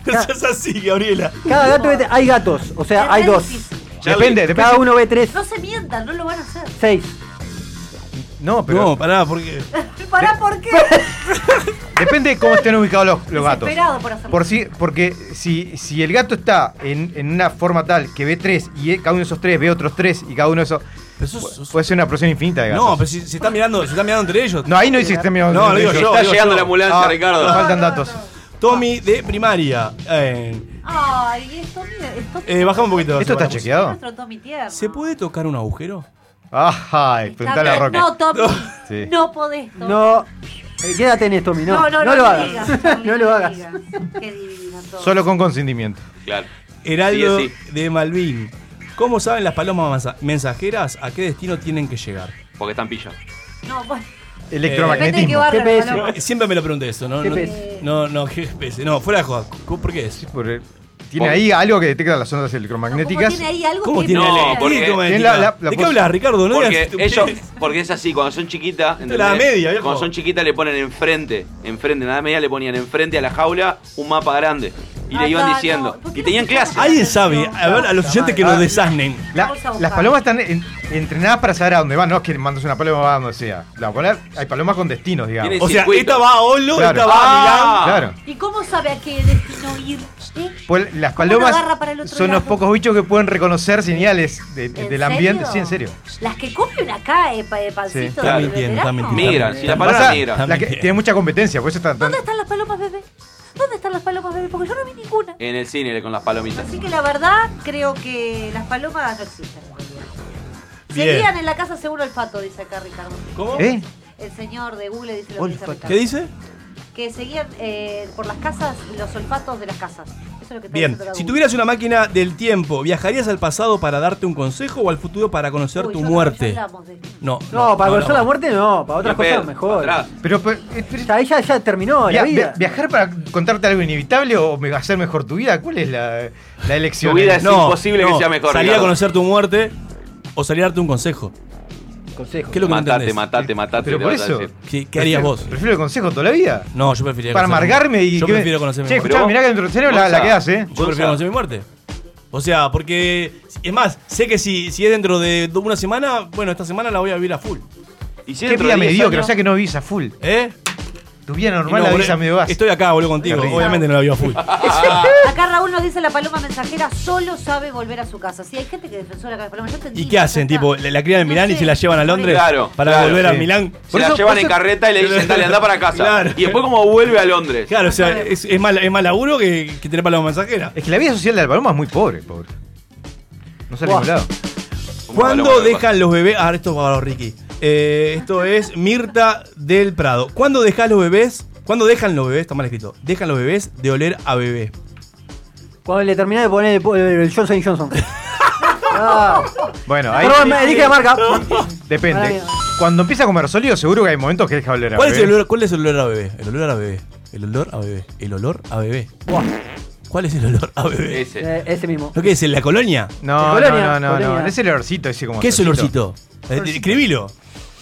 No seas así, Gabriela. Cada gato ve, hay gatos, o sea, hay dos. difícil. Depende, depende. Cada uno ve tres, No se mientan, no lo van a hacer. seis. No, pero No, pará, porque. ¿Para por qué? depende de cómo estén ubicados los, los gatos. Por hacerlo. Por si, porque si, si el gato está en, en una forma tal que ve tres y cada uno de esos tres ve otros tres y cada uno de esos. Sos- Puede ser una porción infinita de gatos. No, pero si se están mirando, se están mirando entre ellos. No, ahí no dice que estén mirando No, entre digo ellos. yo. Está llegando la ambulancia, Ah, Ricardo. nos faltan datos. Tommy de primaria. Eh, Ay, esto. eh, bajamos un poquito. ¿Esto está chequeado? ¿Se puede tocar un agujero? Ay, preguntale a Está- Roque. No, Tommy. Sí. No podés, Tommy. No. Eh, quédate en esto, mi no. no, no, no lo hagas. digas, no lo hagas. Qué divino todo. Solo con consentimiento. Claro. Heraldo Sigue, de Malvin. ¿Cómo saben las palomas mensa- mensajeras a qué destino tienen que llegar? Porque están pillas. No, bueno. Electromagnetismo. GPS. Siempre me lo pregunté eso, ¿no? No, GPS. no, no, GPS. No, fuera de joda. ¿Por qué es? Porque tiene ahí algo que detecta las ondas ¿Cómo electromagnéticas. tiene ahí algo ¿Cómo que tiene No, porque- la- la- la ¿De qué hablas, Ricardo? No Porque porque es así, cuando son chiquitas, la media, viejo. cuando son chiquitas le ponen enfrente, enfrente, en la media le ponían enfrente a la jaula un mapa grande y le Ah, iban diciendo. ¿por qué Y tenían se clases. llama? ¿Alguien sabe? A ver, a los oyentes que nos desasnen. Las palomas están en- entrenadas para saber a dónde van. No es que mandas una paloma va a donde sea. La paloma- hay palomas con destinos, digamos. O sea, circuito. esta va a Olo, Claro. esta va a Milán. Ah. Claro. ¿Y cómo sabe a qué destino ir? Pues las ¿Cómo lo palomas el son los pocos bichos que pueden reconocer señales de- ¿En del ambiente. Sí, en serio. Las que comen acá, eh, eh, pancito Sí. está mintiendo. Migran, si la paloma migra. la que También. tiene mucha competencia, por eso están. ¿Dónde están las palomas bebé? ¿Dónde están las palomas bebé? Porque yo no vi ninguna. En el cine con las palomitas. Así que la verdad, creo que las palomas no existen. Bien. Seguían en la casa según olfato, dice acá Ricardo. ¿Cómo? ¿Eh? El señor de Google dice lo que dice. Ricardo. ¿Qué dice? Que seguían eh, por las casas los olfatos de las casas. Eso es lo que Bien, si tuvieras una máquina del tiempo, ¿viajarías al pasado para darte un consejo o al futuro para conocer Uy, tu yo no- muerte? ya hablamos de esto. No, No, para conocer no. la muerte no, para otras Ni cosas pedo, mejor. para atrás. Pero, pero- pero- Ya, ella ya terminó via- la vida. via- ¿Viajar para contarte algo inevitable o me- hacer mejor tu vida? ¿Cuál es la, la elección? Tu vida es No, imposible que sea mejor. Salir a Ricardo. conocer tu muerte o salir a darte un consejo. Consejo. ¿Qué es lo que no Matate, entendés? matate, matate. Pero por eso. ¿Qué, qué harías vos? ¿Prefiero el consejo toda la vida? No, yo preferiría Para amargarme y Yo que- prefiero conocer mi Che, muerte. escuchá, mirá que dentro del cerebro la, la quedás, ¿eh? Yo prefiero conocer mi muerte. O sea, porque. Es más, sé que si, si es dentro de una semana, bueno, esta semana la voy a vivir a full. Y si Qué vida de 10 mediocre, o sea que no vivís a full. ¿Eh? Tu vida normal no, la boludo, a. Estoy acá, boludo, contigo. Obviamente no la vivo a full. Acá Raúl nos dice la paloma mensajera solo sabe volver a su casa. Sí, hay gente que defensora de paloma. Yo entendí, ¿Y qué hacen? Tipo, la, la crían en No Milán y se la llevan a Londres Claro, para claro, volver a. Milán. Se Por la eso- llevan en carreta y le dicen, dale, anda para casa. Claro. Y después, como vuelve a Londres? Claro, o sea, es, es más, es más laburo que, que tener paloma mensajera. Es que la vida social de la paloma es muy pobre, pobre. No sale a ningún lado. Como ¿Cuándo dejan los bebés? Ah, esto es para Ricky. Eh, esto es Mirta del Prado. ¿Cuándo dejan los bebés? ¿Cuándo dejan los bebés? Está mal escrito. Dejan los bebés de oler a bebé. Cuando le terminé de poner el, el Johnson Johnson. Ah, Bueno, ahí perdón, me dije la marca. depende. Cuando empieza a comer sólido, seguro que hay momentos que deja oler a ¿Cuál es, el bebé. olor, ¿Cuál es el olor a bebé? El olor a bebé. El olor a bebé. El olor a bebé. Buah, ¿Cuál es el olor a bebé? Ese. eh, ese mismo. ¿Lo que es? ¿En la colonia? No, no, colonia, no, no, no. Es el olorcito ese como. ¿Qué es el olorcito? Eh, Escribilo.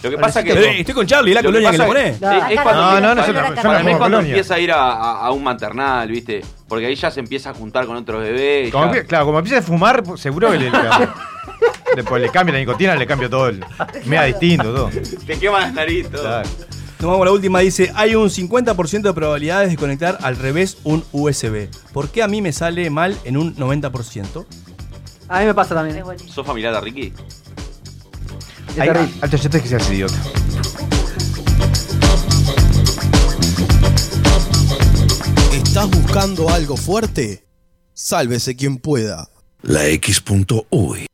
Lo que pasa que... Eh, Estoy con Charlie, ¿la Lo que colonia que le es- es cuando No, no, no, para- mí es cuando colonia. empieza a ir a, a- a un maternal, ¿viste? Porque ahí ya se empieza a juntar con otros bebés. Como claro, como empieza a fumar, seguro que le, después le cambia la nicotina, le cambia todo el. Mira distinto, todo. Te quema la nariz todo. Claro. Nos vamos a la última. Dice, hay un 50% de probabilidades de conectar al revés un USB. ¿Por qué a mí me sale mal en un 90%? A mí me pasa Es también. ¿Sos familiar de Ricky? Es Ahí, terrible. alto chete que seas idiota. ¿Estás buscando algo fuerte? Sálvese quien pueda. La X.UI.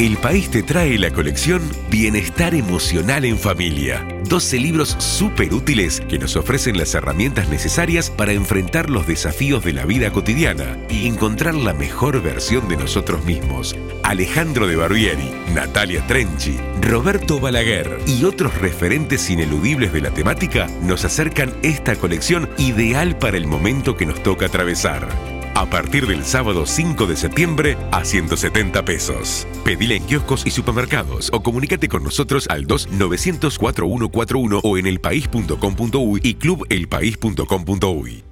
El país te trae la colección Bienestar Emocional en Familia. 12 libros súper útiles que nos ofrecen las herramientas necesarias para enfrentar los desafíos de la vida cotidiana y encontrar la mejor versión de nosotros mismos. Alejandro de Barbieri, Natalia Trenchi, Roberto Balaguer y otros referentes ineludibles de la temática nos acercan esta colección ideal para el momento que nos toca atravesar. A partir del sábado 5 de septiembre a 170 pesos. Pedile en kioscos y supermercados o comunícate con nosotros al 2-900-4141 o en elpaís.com.uy y clubelpaís.com.uy.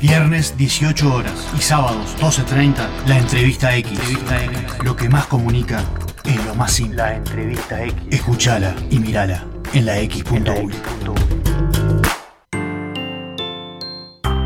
Viernes 18 horas y sábados 12.30, la entrevista X. Lo que más comunica es lo más simple. La entrevista X. Escúchala y mirala en la X.U.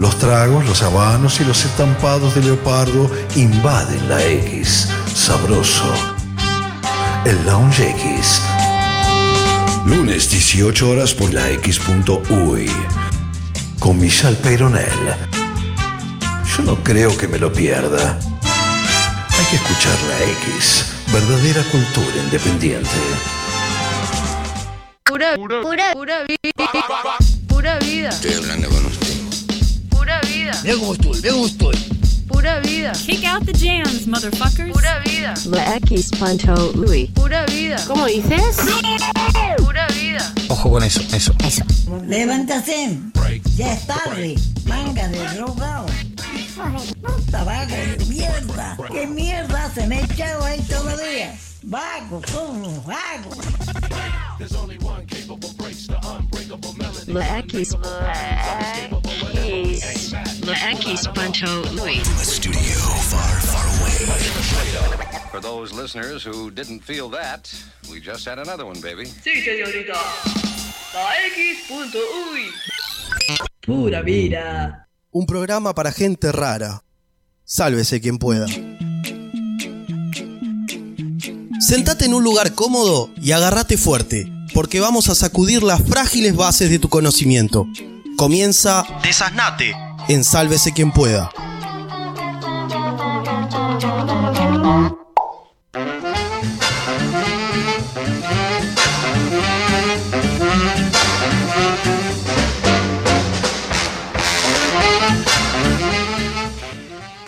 Los tragos, los habanos y los estampados de leopardo invaden la X. Sabroso. El Lounge X. Lunes 18 horas por la X.uy. Con Michelle Peyronel. Yo no creo que me lo pierda. Hay que escuchar la X. Verdadera cultura independiente. Pura, pura, pura vida. Pura vida. Estoy hablando con usted. Pura vida. Mira cómo estoy, mira cómo estoy. Pura vida. Kick out the jams, motherfuckers. Pura vida. La X.Ui. Pura vida. ¿Cómo dices? Pura vida. Ojo con eso, eso. Eso. Levántase. Ya es tarde. Manga de drogado. Puta vago de mierda. ¿Qué mierda se me ha echado ahí todavía? Vago, como vago. La X. La X.Ui. For those listeners who didn't feel that, we just had another one, baby. Sí, señorita. La X.Uy. Pura vida. Un programa para gente rara. Sálvese quien pueda. Sentate en un lugar cómodo y agárrate fuerte, porque vamos a sacudir las frágiles bases de tu conocimiento. Comienza Desasnate en Sálvese quien pueda.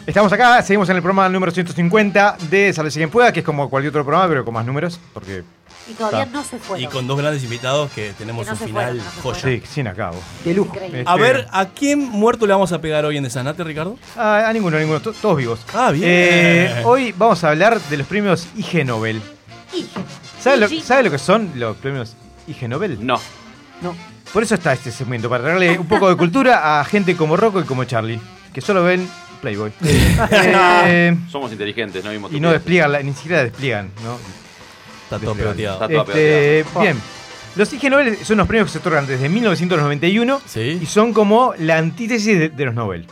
Estamos acá, seguimos en el programa número 150 de Salve si quien pueda, que es como cualquier otro programa, pero con más números, porque y todavía Está. no se fueron. Y con dos grandes invitados que tenemos Que no un final fueron, no joya. Sí, sin acabo. De lujo. Increíble. A ver, ¿a quién muerto le vamos a pegar hoy en Desanate, Ricardo? Ah, a ninguno, a ninguno, to- todos vivos. Ah, bien. Eh, hoy vamos a hablar de los premios IG Nobel. ¿Sabe lo, sabe lo que son los premios IG Nobel? No. No. Por eso está este segmento, para darle un poco de cultura a gente como Rocco y como Charlie, que solo ven Playboy. Eh, Somos inteligentes, no vimos y no despliegan, ni siquiera despliegan, ¿no? Está todo peloteado. Este, bien. Los IG Nobel son los premios que se otorgan desde 1991 Sí. y son como la antítesis de, de los Nobel.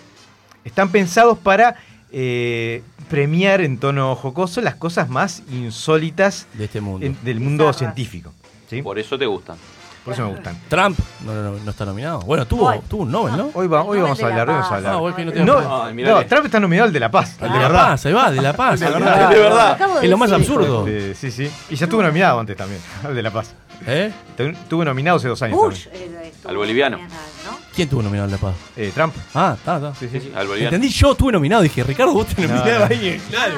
Están pensados para eh, premiar en tono jocoso las cosas más insólitas De este mundo. en- del mundo científico. ¿sí? Por eso te gustan. Por eso me gustan. Trump no, no, no, está nominado. Bueno, tuvo, tuvo un Nobel, ¿no? Hoy, va- hoy Nobel vamos a de la hablar, hoy vamos a Paz. hablar. Ah, bueno, que no tengo No, problema. Ay, mirá. no, Trump está nominado al de La Paz, al de de la verdad. paz, ahí va, de la paz. De verdad. Es lo más absurdo. Eh, sí, sí. Y ya estuvo nominado antes también, al de La Paz. ¿Eh? Estuvo nominado hace dos años Bush. eh, Al boliviano. ¿no? ¿Quién tuvo nominado en La Paz? Eh, Trump. Ah, está, está. Sí, sí. Sí, al boliviano. Entendí, yo tuve nominado. Dije, Ricardo, vos te No, nominado no. ahí. Claro.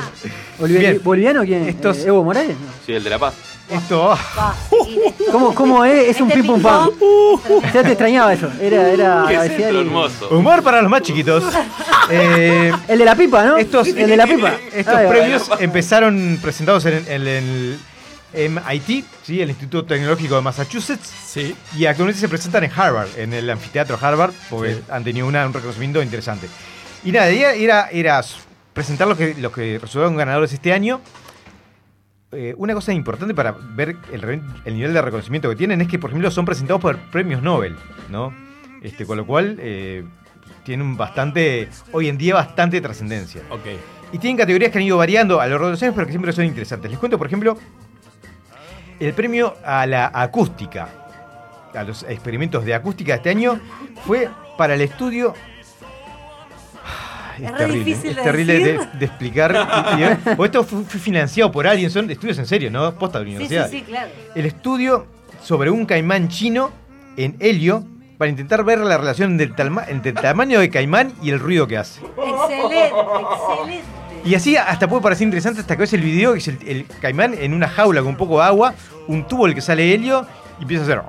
Bolivi- Bien. ¿Boliviano quién? Estos- Eh, ¿Evo Morales? No. Sí, el de La Paz. Esto. Esto- ¿Cómo, cómo es? Es un Este pim pam. Ya te extrañaba eso. Era, era Qué centro y- hermoso. Humor para los más chiquitos. Eh, El de la pipa, ¿no? estos el de la pipa. Estos premios empezaron presentados en, en el MIT, ¿sí? el Instituto Tecnológico de Massachusetts, Sí. y actualmente se presentan en Harvard, en el anfiteatro Harvard, porque Sí. han tenido una- un reconocimiento interesante. Y nada, era, era, presentar los que, los que resultaron ganadores este año. Eh, una cosa importante para ver el nivel de reconocimiento que tienen es que, por ejemplo, son presentados por premios Nobel, ¿no? Este, con lo cual eh, tienen bastante, hoy en día, bastante trascendencia. Ok. Y tienen categorías que han ido variando a lo largo de los años, pero que siempre son interesantes. Les cuento, por ejemplo, el premio a la acústica, a los experimentos de acústica de este año, fue para el estudio. Es, Es terrible, difícil es de terrible de, explicar. y- o esto fue, financiado por alguien, son estudios en serio, ¿no? Posta de la Sí, sí, universidad. sí, claro. El estudio sobre un caimán chino en helio para intentar ver la relación del entre el tamaño de caimán y el ruido que hace. Excelente, excelente. Y así hasta puede parecer interesante hasta que ves el video, que es el, el caimán en una jaula con un poco de agua, un tubo del que sale helio y empieza a hacer.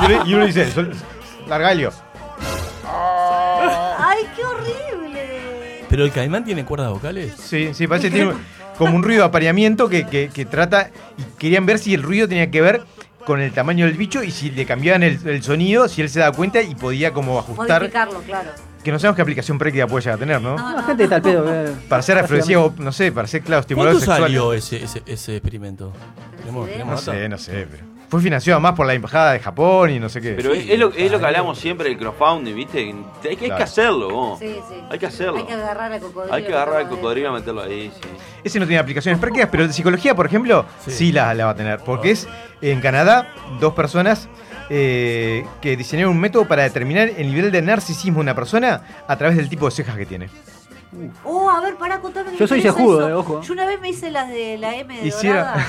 ¿En serio? Y uno, dice, "Sol- larga helio. Ay, qué horrible. ¿Pero el caimán tiene cuerdas vocales? Sí, sí, parece que tiene como un ruido de apareamiento que, que- que trata. Y querían ver si el ruido tenía que ver con el tamaño del bicho y si le cambiaban el, el sonido, si él se daba cuenta y podía como ajustar. Modificarlo, claro. Que no sabemos qué aplicación práctica puede llegar a tener, ¿no? No, La gente está al pedo. eh. Para ser afrodisíaco, no sé, para ser, claro, estimulador ¿Cuánto sexual. salió ese, ese, ese experimento? ¿Tenemos, No tenemos No data? sé, no sé, pero. Fue financiado más por la embajada de Japón y no sé qué. Pero es, es lo, es lo que hablamos siempre del crowdfunding, ¿viste? Hay que, hay que Claro. hacerlo, vos. Sí, sí. Hay que hacerlo. Hay que agarrar al cocodrilo. Hay que agarrar al cocodrilo y meterlo ahí, sí. Ese no tiene aplicaciones prácticas, pero de psicología, por ejemplo, sí, Sí. la, la va a tener. Porque es en Canadá, dos personas eh, que diseñaron un método para determinar el nivel de narcisismo de una persona a través del tipo de cejas que tiene. Oh, a ver, pará, contame. Yo me soy cejudo, eh, ojo. Yo una vez me hice las de la M de Hiciera- dorada,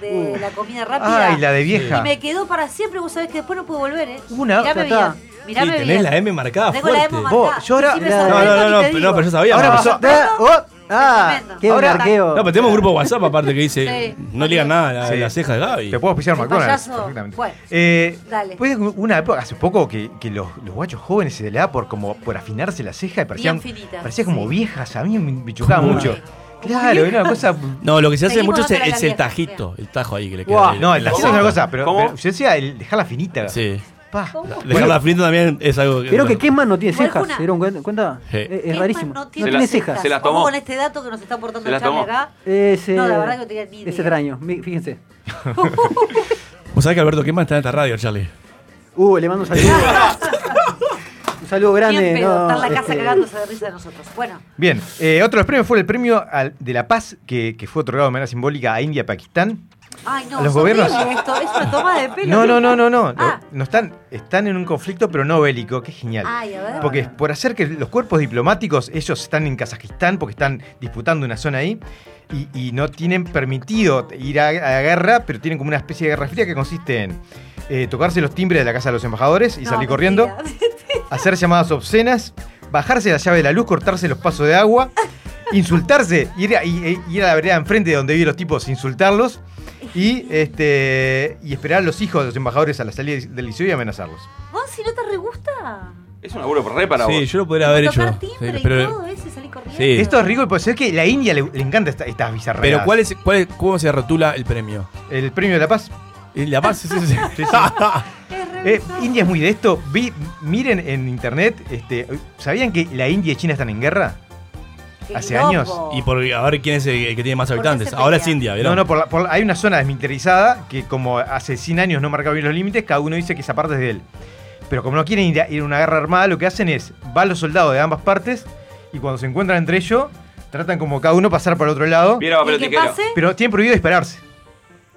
de la comida rápida. Ay, la de vieja. Y me quedó para siempre, vos sabés que después no puedo volver, ¿eh? Una- ya está. Mirame Sí, tenés bien. la M marcada Tengo la fuerte. M Vos, yo ahora- Sí, No, No, no, no, pero, yo sabía. Ahora pasó- Ah, oh, ah, qué Ahora-. No, pero tenemos un grupo de WhatsApp aparte que dice, Sí. no le digan nada a la, Sí. la ceja de Gaby. Te puedo auspiciar McDonald's. Perfectamente. Bueno, Eh, dale. Fue una época, hace poco, que, que los, los guachos jóvenes se le da por, como, por afinarse la ceja y parecían, parecía como sí. viejas. A mí me, chocaba ¿Cómo? mucho. Claro, una cosa. No, lo que se hace Seguimos mucho es, es el tajito, el tajo ahí que le queda. Ahí. No, el La tajizo es una cosa, pero, pero yo decía el dejarla finita. Sí. Pa. Dejarla frita también es algo que. Creo que Kesman no tiene cejas. ¿Se dieron cuenta? Sí. Es, es rarísimo. No No tiene, cejas. se las Ojo tomó. con este dato que nos está aportando las Charlie acá. Es, eh, No, la verdad que no tenía ni Es idea. extraño. Mi- Fíjense. Vos sabés que Alberto Kesman está en esta radio, Charlie. Uh, le mando un saludo. un saludo grande. Bien pedo, no, está en la casa este, cagándose de risa de nosotros. Bueno, Bien, eh, otro de los premios fue el premio al- de la paz que, que fue otorgado de manera simbólica a India y Pakistán. Ay no, los gobiernos- esto, es una toma de pelo. No, no, no, no, no. Ah. No, no están, están en un conflicto, pero no bélico, que es genial. Ay, a ver. Porque por hacer que los cuerpos diplomáticos, ellos están en Kazajistán porque están disputando una zona ahí y, y no tienen permitido ir a, a la guerra, pero tienen como una especie de guerra fría que consiste en eh, tocarse los timbres de la casa de los embajadores y No, salir corriendo, mentira. hacer llamadas obscenas, bajarse la llave de la luz, cortarse los pasos de agua, insultarse, ir a, y- y ir a la vereda enfrente de donde viven los tipos, insultarlos y, este, y esperar a los hijos de los embajadores a la salida del liceo y amenazarlos. ¿Vos si no te re gusta? Es un laburo re para Sí, vos. yo lo podría haber hecho. Sí, timbre y pero, todo eso y salir corriendo. Sí. Esto es rico y puede ser que la India le, le encanta esta- estas bizarreras. pero ¿cuál es, cuál es- ¿cómo se rotula el premio? El premio de la paz. ¿Y La paz, sí, sí, sí. Sí, sí. Eh, India es muy de esto. Vi- miren en internet, este, ¿sabían que la India y China están en guerra? Qué Hace loco. años. Y por a ver quién es el, el que tiene más habitantes. Ahora es? India, ¿vieron? No, no, por la- por la- hay una zona desmilitarizada que como hace 100 años no marcaba bien los límites, cada uno dice que esa parte es de él. Pero como no quieren ir a, ir a una guerra armada, lo que hacen es, van los soldados de ambas partes y cuando se encuentran entre ellos, tratan como cada uno pasar para el otro lado, pero tienen prohibido dispararse.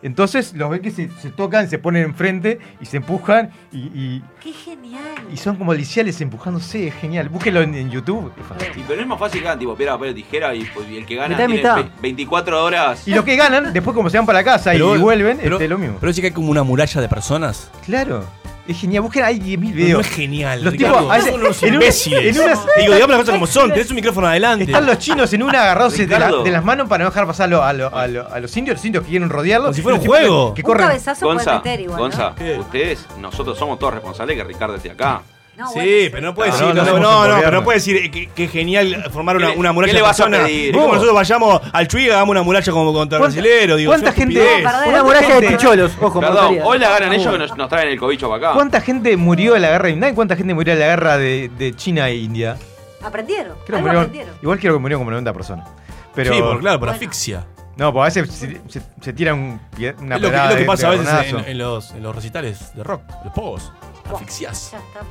Entonces los ven que se, se tocan, se ponen enfrente y se empujan y, y- Qué genial. y son como liciales empujándose, es genial. Búsquenlo en, en YouTube. es. Y pero no es más fácil que hagan tipo piedra, papel tijera y, pues, y el que gana tiene mitad. ve- 24 horas. Y los que ganan, después como se van para casa Pero- y vuelven, pero, este, lo mismo. Pero sí que hay como una muralla de personas. Claro. Es genial. Busquen, hay 10.000 No, videos. es genial. Los Ricardo. tipos, a veces- son unos en una- imbéciles. en Digo, digamos las cosas como son. Tenés un micrófono adelante. Están los chinos en una agarrados de, la- Ricardo. de las manos para no dejar pasar a, lo- a lo- a lo- a los indios, los indios que quieren rodearlos. Como si fuera un juego. Que Un corren. cabezazo puede Gonza, meter igual, Gonza, ¿no? Ustedes, nosotros somos todos responsables de que Ricardo esté acá. No, Sí, bueno, pero no puede decir, no no, no, no, pero no puede decir que, que genial formar una, ¿Qué le- una muralla qué le vas a pedir? ¿Cómo? nosotros vayamos al Chuy y hagamos una muralla como contra el ¿Cuánta-. Digo, gente- perdón. Una muralla de picholos, ojo, Perdón, hoy la ganan ellos que nos, nos traen el cobicho para acá. ¿Cuánta gente murió en la guerra de Vietnam y cuánta gente murió en la guerra de, de China e India? Aprendieron. Creo murieron- aprendieron. igual creo que murió como 90 personas. Pero, Sí, por, claro, por Bueno. asfixia. No, porque a veces se, se, se tira un, pie- una Es lo que, es lo que de- pasa a veces en, los, en los recitales de rock, los pogos. Asfixias. Ya estamos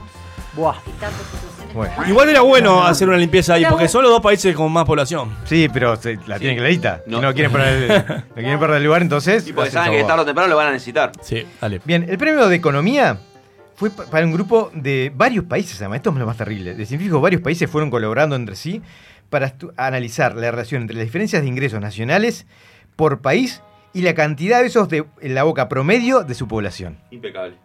Buah. Bueno. Igual era bueno hacer una limpieza ahí, Era porque bueno. son los dos países con más población. Sí, pero se- la tienen clarita. No. No, quieren perder el, no quieren perder el lugar, entonces. Y porque hacen saben que tarde o temprano lo van a necesitar. Sí, dale. Bien, el premio de economía fue pa- para un grupo de varios países, además, esto es lo más terrible. De científicos, varios países fueron colaborando entre sí para estu- analizar la relación entre las diferencias de ingresos nacionales por país y la cantidad de besos de, en la boca promedio de su población. Impecable.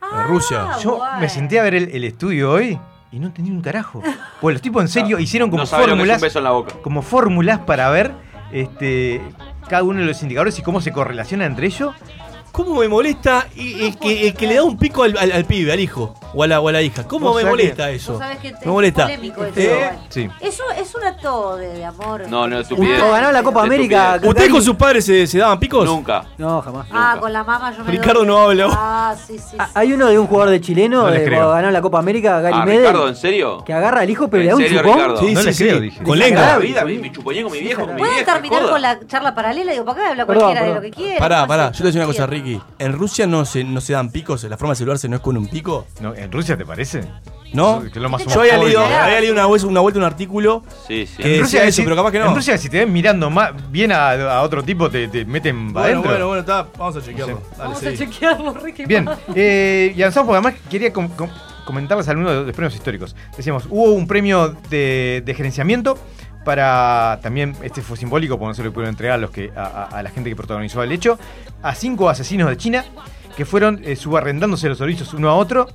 Ah, Rusia. Yo me senté a ver el, el estudio hoy y no entendí un carajo. Pues los tipos en serio hicieron como no fórmulas beso en la boca. como fórmulas para ver este, cada uno de los indicadores y cómo se correlaciona entre ellos. ¿Cómo me molesta y- el que, el que le da un pico al, al- al pibe, al hijo o a la, o a la hija? ¿Cómo me molesta que- eso? Que me es molesta. polémico eso, Eh, sí. Eso es un acto de, de amor. No, no, estupidez. Cuando ganó la Copa De América. ¿Ustedes con sus padres se, se daban picos? Nunca. No, jamás. Ah, Nunca. con la mamá yo me Ricardo doy- no habla. Ah, sí, sí. sí. Ah, Hay uno de un jugador de chileno, No cuando ganó la Copa América, Gary Ah, Medel, Ricardo, ¿en serio? que agarra al hijo, pero ¿En le da un serio, chupón. Ricardo? Sí, No sí, les sí. creo, dije. Con La lengua. vida, me, chuponé con mi viejo, con mi ¿Puedo vieja. terminar con la charla paralela? Digo, para acá habla cualquiera de lo que quiera. Pará, pará, yo te decir una cosa. Ricky. ¿En Rusia no se, no se dan picos? ¿La forma de celularse no es con un pico? No, ¿En Rusia te parece? ¿No? Que es lo más Yo había leído, homofóbico. había leído una, vez, una vuelta un artículo Sí, sí. que decía eso, si- pero capaz que no. En Rusia, si te ven mirando más bien a, a otro tipo, te, te meten para Bueno, adentro. bueno, bueno, está, vamos a chequearlo. Dale, Vamos seguí. a chequearlo, Ricky. Bien, eh, y avanzamos porque además quería com- com- comentarles algunos de los premios históricos. Decíamos, hubo un premio de, de gerenciamiento para, también, este fue simbólico porque no se lo pudieron entregar a, los que, a, a- a la gente que protagonizó el hecho, a cinco asesinos de China que fueron eh, subarrendándose los servicios uno a otro.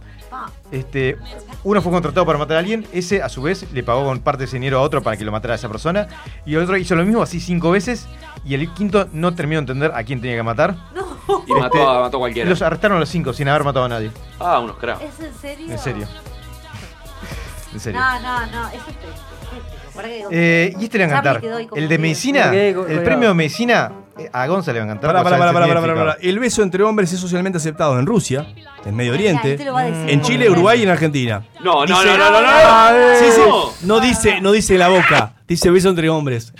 Este, uno fue contratado para matar a alguien, ese a su vez le pagó con parte de ese dinero a otro para que lo matara a esa persona, y el otro hizo lo mismo así cinco veces, y el quinto no terminó de entender a quién tenía que matar. no. Y mató, a, mató a cualquiera. Los arrestaron a los cinco sin haber matado a nadie. Ah, unos cracks. ¿Es en serio? En serio. En serio. No, no, no. Eso es Eh, y este le va a encantar. El de medicina, el premio de medicina, a Gonza le va a encantar. Pará, sabe pará, el. El beso entre hombres es socialmente aceptado en Rusia, en Medio Oriente, en Chile, Uruguay y en Argentina. No, no, Dice- no, no, no, no. Ah, Sí, sí. No. Dice, no dice la boca, dice beso entre hombres.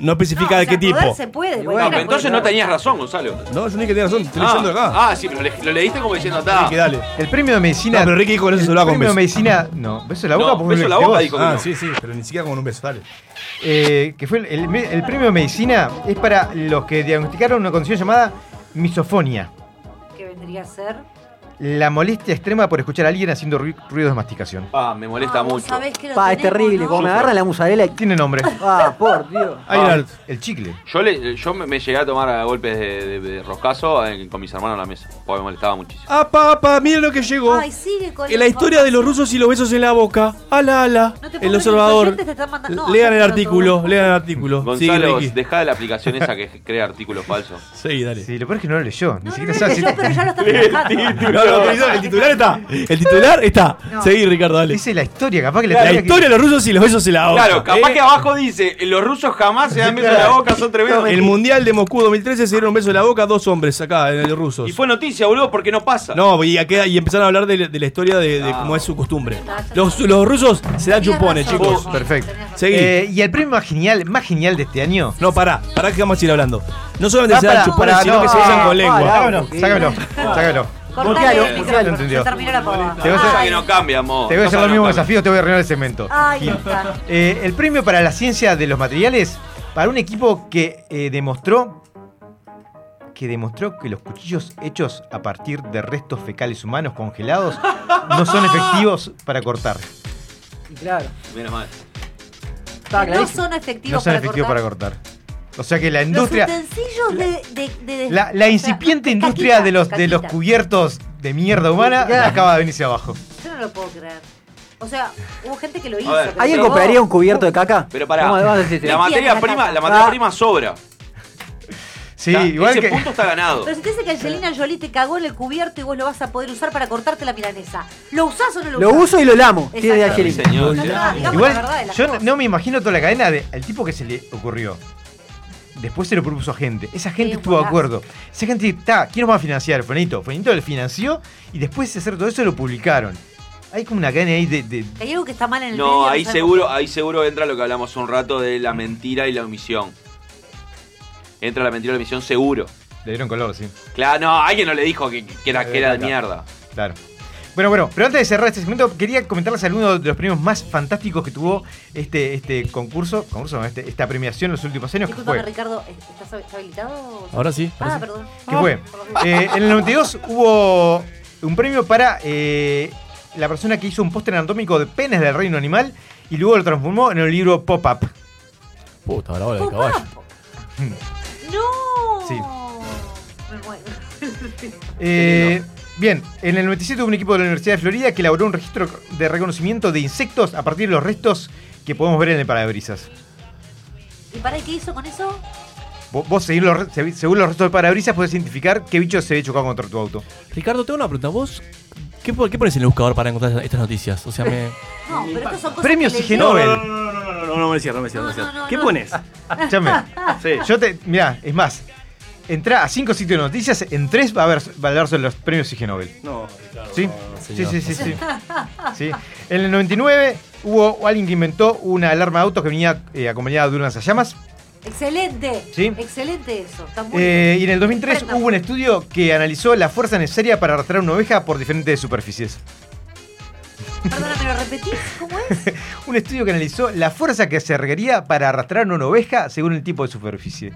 No especifica No, de o sea, qué tipo. se puede. No, pero entonces puede. no tenías razón, Gonzalo. No, yo ni que tenía razón, estoy Ah, leyendo acá. ah, sí, pero lo leíste como diciendo, está. Ricky, dale. El premio de medicina. No, pero Ricky dijo que no se el hablaba con premio de beso. medicina. No, beso en la boca No, porque beso en la boca dijo Ah, sí, sí, pero ni siquiera con un beso, dale. Eh, que fue el, el el premio medicina es para los que diagnosticaron una condición llamada misofonia. Que vendría a ser. La molestia extrema por escuchar a alguien haciendo ru- ruidos de masticación. Ah, me molesta mucho. ¿Sabés que lo Pa, es terrible. no? Como me agarran la musarela. Tiene nombre. Ah, por Dios. Hay Ah. el chicle. Yo, le, yo me, me llegué a tomar a golpes de, de- de roscazo en- con mis hermanos en la mesa, porque me molestaba muchísimo. ¡Apa, apa! Miren lo que llegó. Ay, sigue con En la historia de los rusos y los besos en la boca. ¡Ala, ala! No te El observador. creer que los oyentes te están mandando- no, lean el artículo, lean el artículo. Gonzalo, Ricky. deja de la aplicación esa que crea artículos falsos. Sí, dale. Sí, lo peor es que no lo leyó. Ni siquiera sabe pero ya lo está el titular está. El titular está. No. Seguí, Ricardo, dale. Dice la historia, capaz que le La historia de los rusos y los besos en la boca. Claro, capaz ¿eh? que abajo dice, los rusos jamás se dan besos en la boca, son tremendos. El Mundial de Moscú 2013 se dieron un beso en la boca a dos hombres acá, en el rusos. Y fue noticia, boludo, porque no pasa. No, y, acá- y empezaron a hablar de, de la historia de, de cómo es su costumbre. Los, los rusos se dan chupones, chicos. Perfecto. Seguí. Eh, y el premio más genial, más genial de este año. No, pará, pará que vamos a ir hablando. No solamente Ah, se dan chupones, sino no, que se ah, besan con lengua. Sácamelo, sácamelo, sácamelo. Micrófono, Entendió. se terminó la pava. Te voy a hacer- que no cambia. Te voy a hacer los mismos desafíos, te voy a arruinar el segmento. Ay, está. Eh, el premio para la ciencia de los materiales para un equipo que eh, demostró que demostró que los cuchillos hechos a partir de restos fecales humanos congelados no son efectivos para cortar. Y claro. Menos mal. No son efectivos, No son para, efectivos cortar. para cortar. O sea que la Los industria, utensilios de, de, de- de- la, la o sea, incipiente caquita, industria de los, de los cubiertos de mierda humana acaba de venirse abajo. Yo no lo puedo creer. O sea, hubo gente que lo hizo. ver, que ¿Alguien probó. compraría un cubierto de caca? Pero pará, ¿Cómo vas a decir la materia prima, la materia Ah. prima sobra. Sí, Está- igual ese que. punto está ganado. Pero si te dice que Angelina Jolie te cagó en el cubierto y vos lo vas a poder usar para cortarte la milanesa. ¿Lo usás o no lo usás? Lo uso y lo lamo. Tiene de. Angelina. Señor. Está, digamos Igual, la verdad de yo cosas. no me imagino toda la cadena del tipo que se le ocurrió. Después se lo propuso a gente. Esa gente Sí, estuvo de acuerdo. Esa gente, está, ¿quién nos va a financiar? Fuenito. Fuenito le financió y después de hacer todo eso lo publicaron. Hay como una cadena ahí de. Hay algo que está mal en el medio, No, ahí sabemos seguro, ahí seguro entra lo que hablamos hace un rato de la mentira y la omisión. Entra la mentira y la omisión seguro. Le dieron color, sí. Claro, no, alguien no le dijo que, que era, que era de mierda. Claro. Bueno, bueno, pero antes de cerrar este segmento, quería comentarles algunos de los premios más fantásticos que tuvo este, este concurso, concurso no, este- esta premiación en los últimos años, que Disculpame, fue, Ricardo, ¿estás está habilitado? Ahora sí, ahora Ah, sí. perdón. que fue eh, en el 92 hubo un premio para eh, la persona que hizo un póster anatómico de penes del reino animal y luego lo transformó en el libro Pop-Up. Puta, ahora del Pop caballo. ¡No! Sí. Me muero. Eh, bien, en el 97 hubo un equipo de la Universidad de Florida que elaboró un registro de reconocimiento de insectos a partir de los restos que podemos ver en el parabrisas. ¿Y para qué hizo con eso? Vos, según, los, según restos del parabrisas, podés identificar qué bicho se había chocado contra tu auto. Ricardo, tengo una pregunta. ¿Vos qué, po- qué pones en el buscador para encontrar estas noticias? O sea, me. No, pero estas son cosas Premios que Ig leyó. Nobel. no, no, no, no, no me cierro, no me cierro. No, no, no, ¿Qué no. pones? Escuchame. Yo te. Mirá, es más. Entrá a cinco sitios de noticias, en tres va a, haber, va a sobre los premios Ig Nobel. No, Ricardo. ¿Sí? no, sí, señor. sí, sí, sí, Sí. En el 99 hubo alguien que inventó una alarma de autos que venía eh, acompañada de unas llamas. Excelente. Sí. Excelente eso. Está muy Eh, bien. y en el 2003 Prenda. hubo un estudio que analizó la fuerza necesaria para arrastrar una oveja por diferentes superficies. Perdona, ¿me lo repetís? ¿Cómo es? Un estudio que analizó la fuerza que se requería para arrastrar una oveja según el tipo de superficie.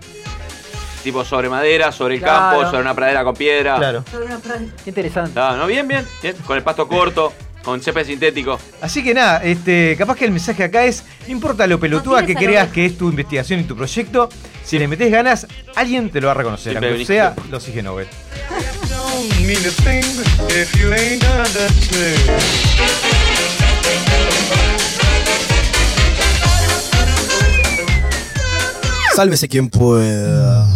Tipo sobre madera, sobre el Claro. campo, sobre una pradera con piedra. Claro. Sobre una prueba. Qué interesante. Ah, ¿no? Bien, bien, bien. Con el pasto corto, con césped sintético. Así que nada, este, capaz que el mensaje acá es, no importa lo pelotuda No que a creas que es tu investigación y tu proyecto, si le metes ganas, alguien te lo va a reconocer, Siempre aunque sea los Ig Nobel. Sálvese quien pueda.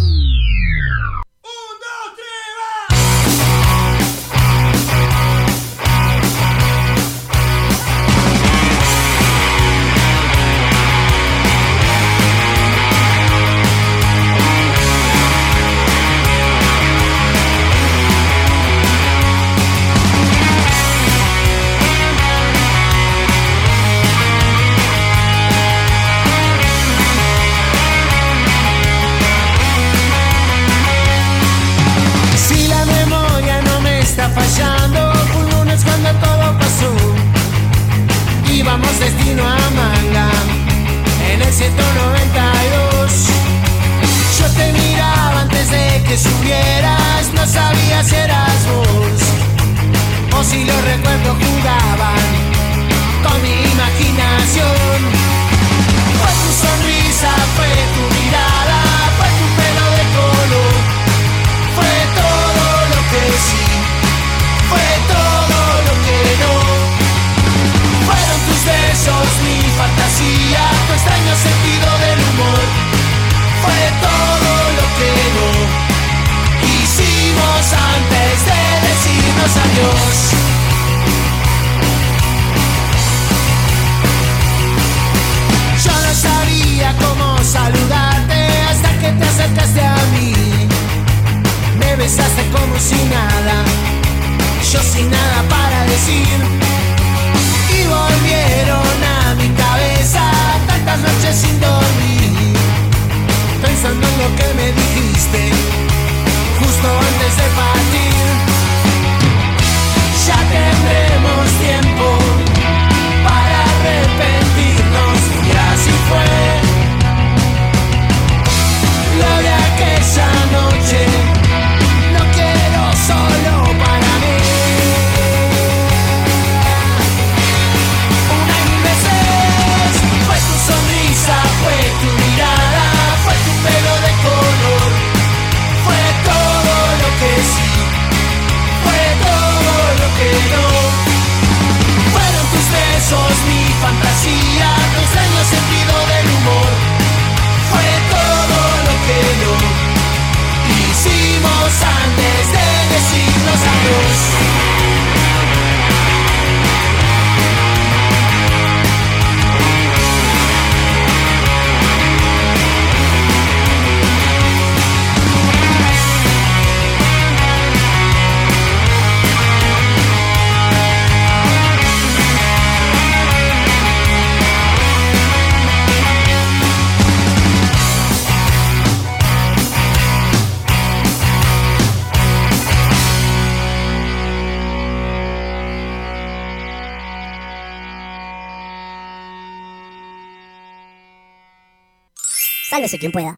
Sálvese quien pueda.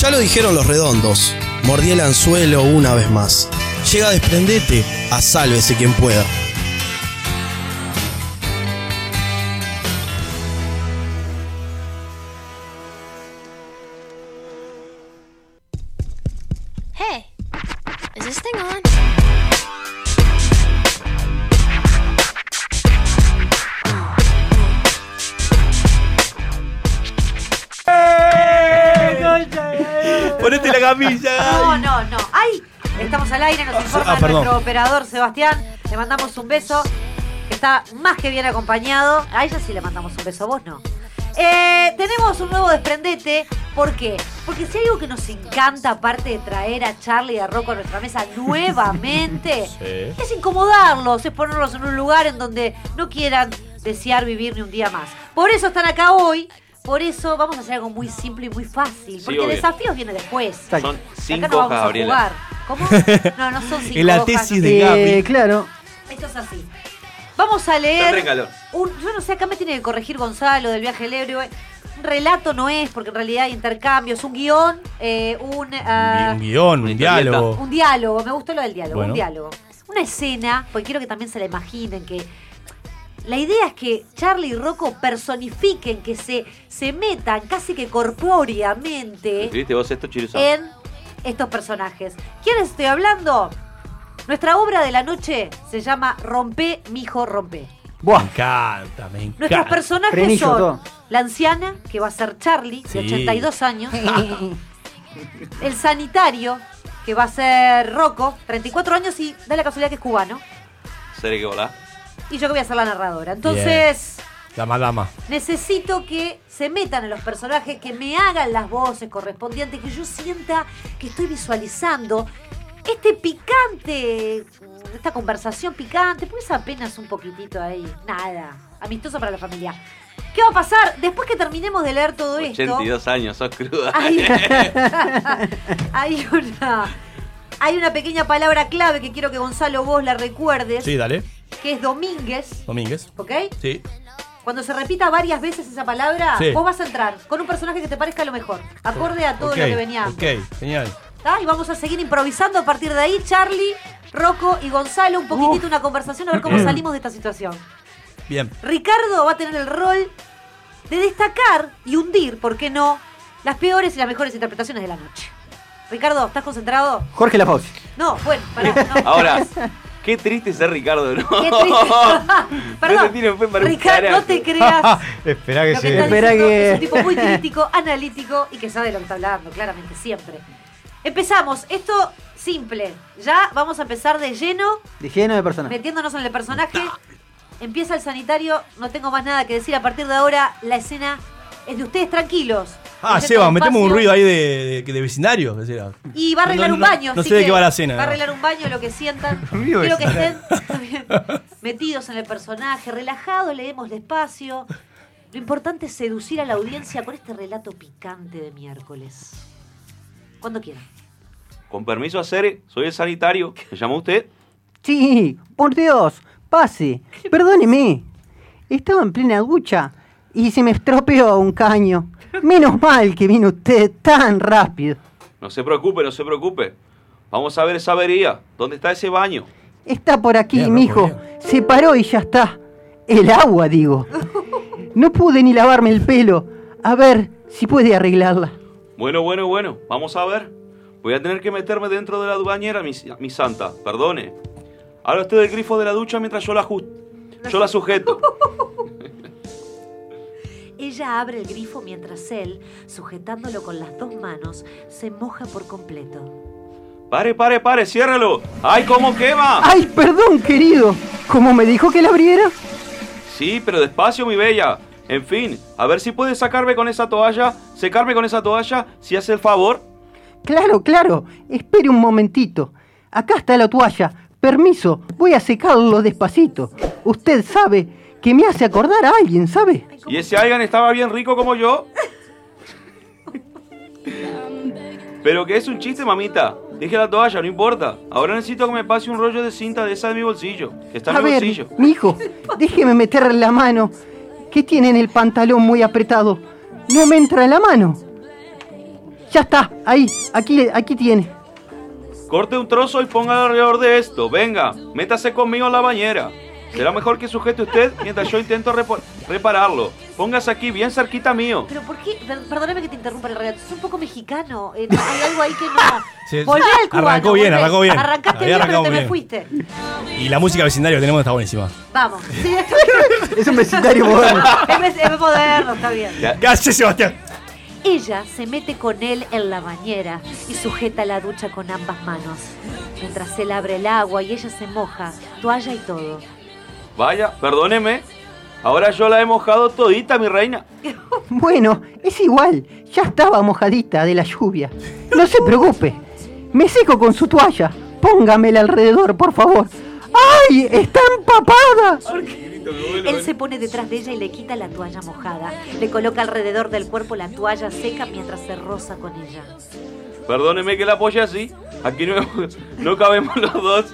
Ya lo dijeron los redondos. Mordí el anzuelo una vez más. Llega a desprendete a sálvese quien pueda. Informa Ah, nuestro operador Sebastián. Le mandamos un beso, que está más que bien acompañado. A ella sí le mandamos un beso, vos no. Eh, tenemos un nuevo desprendete. ¿Por qué? Porque si hay algo que nos encanta, aparte de traer a Charlie y a Rocco a nuestra mesa nuevamente, es incomodarlos, es ponerlos en un lugar en donde no quieran desear vivir ni un día más. Por eso están acá hoy. Por eso vamos a hacer algo muy simple y muy fácil. Porque obvio. desafíos viene después. Son Acá cinco no vamos hojas, a Gabriela. jugar. ¿Cómo? No, no son cinco la tesis de sé. Gaby. Eh, claro. Esto es así. Vamos a leer. Un, yo no sé, acá me tiene que corregir Gonzalo del viaje del Ebro. Un relato no es, porque en realidad hay intercambios. Un guion, eh, un, ah, Un guion, un diálogo. un diálogo. Me gustó lo del diálogo. Bueno. Un diálogo. Una escena, porque quiero que también se la imaginen, que la idea es que Charlie y Rocco personifiquen, que se, se metan casi que corpóreamente ¿Escribiste vos esto, en estos personajes. ¿Quiénes estoy hablando? Nuestra obra de la noche se llama Rompe, mijo, rompe. Me encanta, me encanta. Nuestros personajes Frenillo, son todo. la anciana, que va a ser Charlie, de Sí. 82 años. el sanitario, que va a ser Rocco, 34 años y da la casualidad que es cubano. Seré que volá. Y yo que voy a ser la narradora. Entonces, La madama. necesito que se metan en los personajes, que me hagan las voces correspondientes, que yo sienta que estoy visualizando este picante, esta conversación picante, pues apenas un poquitito ahí, nada, amistoso para la familia. ¿Qué va a pasar? Después que terminemos de leer todo esto, 82 años, sos cruda. hay, hay una, hay una pequeña palabra clave que quiero que Gonzalo vos la recuerdes, Sí, dale. Que es Domínguez, Domínguez. ¿ok? Sí. Cuando se repita varias veces esa palabra, Sí. vos vas a entrar con un personaje que te parezca lo mejor, acorde a todo Ok, lo que venía antes. Ok, genial. ¿tá? Y vamos a seguir improvisando a partir de ahí, Charlie, Rocco y Gonzalo, un poquitito una conversación a ver cómo salimos de esta situación. Bien. Ricardo va a tener el rol de destacar y hundir, ¿por qué no?, las peores y las mejores interpretaciones de la noche. Ricardo, ¿estás concentrado? Jorge Lafauci. No, bueno, pará. No. Ahora, qué triste ser Ricardo, ¿no? Qué triste. Perdón. No Ricardo, no te creas. Espera que Lo que Espera que- Es un tipo muy crítico, analítico y que sabe de lo que está hablando, claramente, siempre. Empezamos. Esto simple. Ya vamos a empezar de lleno, De lleno de personas. metiéndonos en el personaje. Empieza el sanitario. No tengo más nada que decir. A partir de ahora, la escena es de ustedes tranquilos. Ah, Seba, metemos un ruido ahí de, de, de vecindario. Y va a arreglar No, un no, baño. no así sé de qué va la cena. Va a arreglar un baño, lo que sientan. Ruido Quiero que estén metidos en el personaje, relajados, leemos despacio. Lo importante es seducir a la audiencia con este relato picante de miércoles. Cuando quieran. Con permiso a Cere, soy el sanitario. ¿Me llama usted? Sí, por Dios, pase. Perdóneme. Estaba en plena ducha y se me estropeó un caño. Menos mal que vino usted tan rápido. No se preocupe, no se preocupe. Vamos a ver esa avería. ¿Dónde está ese baño? Está por aquí, mijo. Se paró y ya está. El agua, digo. No pude ni lavarme el pelo. A ver si puede arreglarla. Bueno, bueno, bueno. Vamos a ver. Voy a tener que meterme dentro de la bañera, mi, mi santa. Perdone. Habla usted del grifo de la ducha mientras yo la, yo la sujeto. Ella abre el grifo mientras él, sujetándolo con las dos manos, se moja por completo. Pare, pare, pare, ciérrelo. ¡Ay, cómo quema! ¡Ay, perdón, querido! ¿Cómo me dijo que la abriera? Sí, pero despacio, mi bella. En fin, a ver si puedes sacarme con esa toalla, secarme con esa toalla, si hace el favor. Claro, claro. Espere un momentito. Acá está la toalla. Permiso, voy a secarlo despacito. Usted sabe que me hace acordar a alguien, ¿sabe? ¿Y ese Aigan estaba bien rico como yo? Pero que es un chiste, mamita. Dije la toalla, no importa. Ahora necesito que me pase un rollo de cinta de esa de mi bolsillo. Que está en a mi ver, bolsillo. mijo, déjeme meter la mano. Que tiene en el pantalón muy apretado. No me entra la mano. Ya está, ahí, aquí, aquí tiene. Corte un trozo y póngalo alrededor de esto. Venga, métase conmigo en la bañera. Será mejor que sujete usted mientras yo intento repararlo. Póngase aquí, bien cerquita mío. Pero ¿por qué? Per- Perdóname que te interrumpa el relato. Es un poco mexicano. Eh, hay algo ahí que no. Sí, Volvé al cubano. arrancó bien, arrancó bien. Arrancaste bien, pero me bien. fuiste. Y la música vecindario que tenemos está buenísima. Vamos. Sí, Es un vecindario moderno. es, es moderno, está bien. ¿Qué haces, Sebastián? Ella se mete con él en la bañera y sujeta la ducha con ambas manos. Mientras él abre el agua y ella se moja, toalla y todo. Vaya, perdóneme. Ahora yo la he mojado todita, mi reina. Bueno, es igual. Ya estaba mojadita de la lluvia. No se preocupe. Me seco con su toalla. Póngamela alrededor, por favor. ¡Ay! ¡Está empapada! Él se pone detrás de ella y le quita la toalla mojada. Le coloca alrededor del cuerpo la toalla seca mientras se roza con ella. Perdóneme que la apoye así. Aquí no, no cabemos los dos.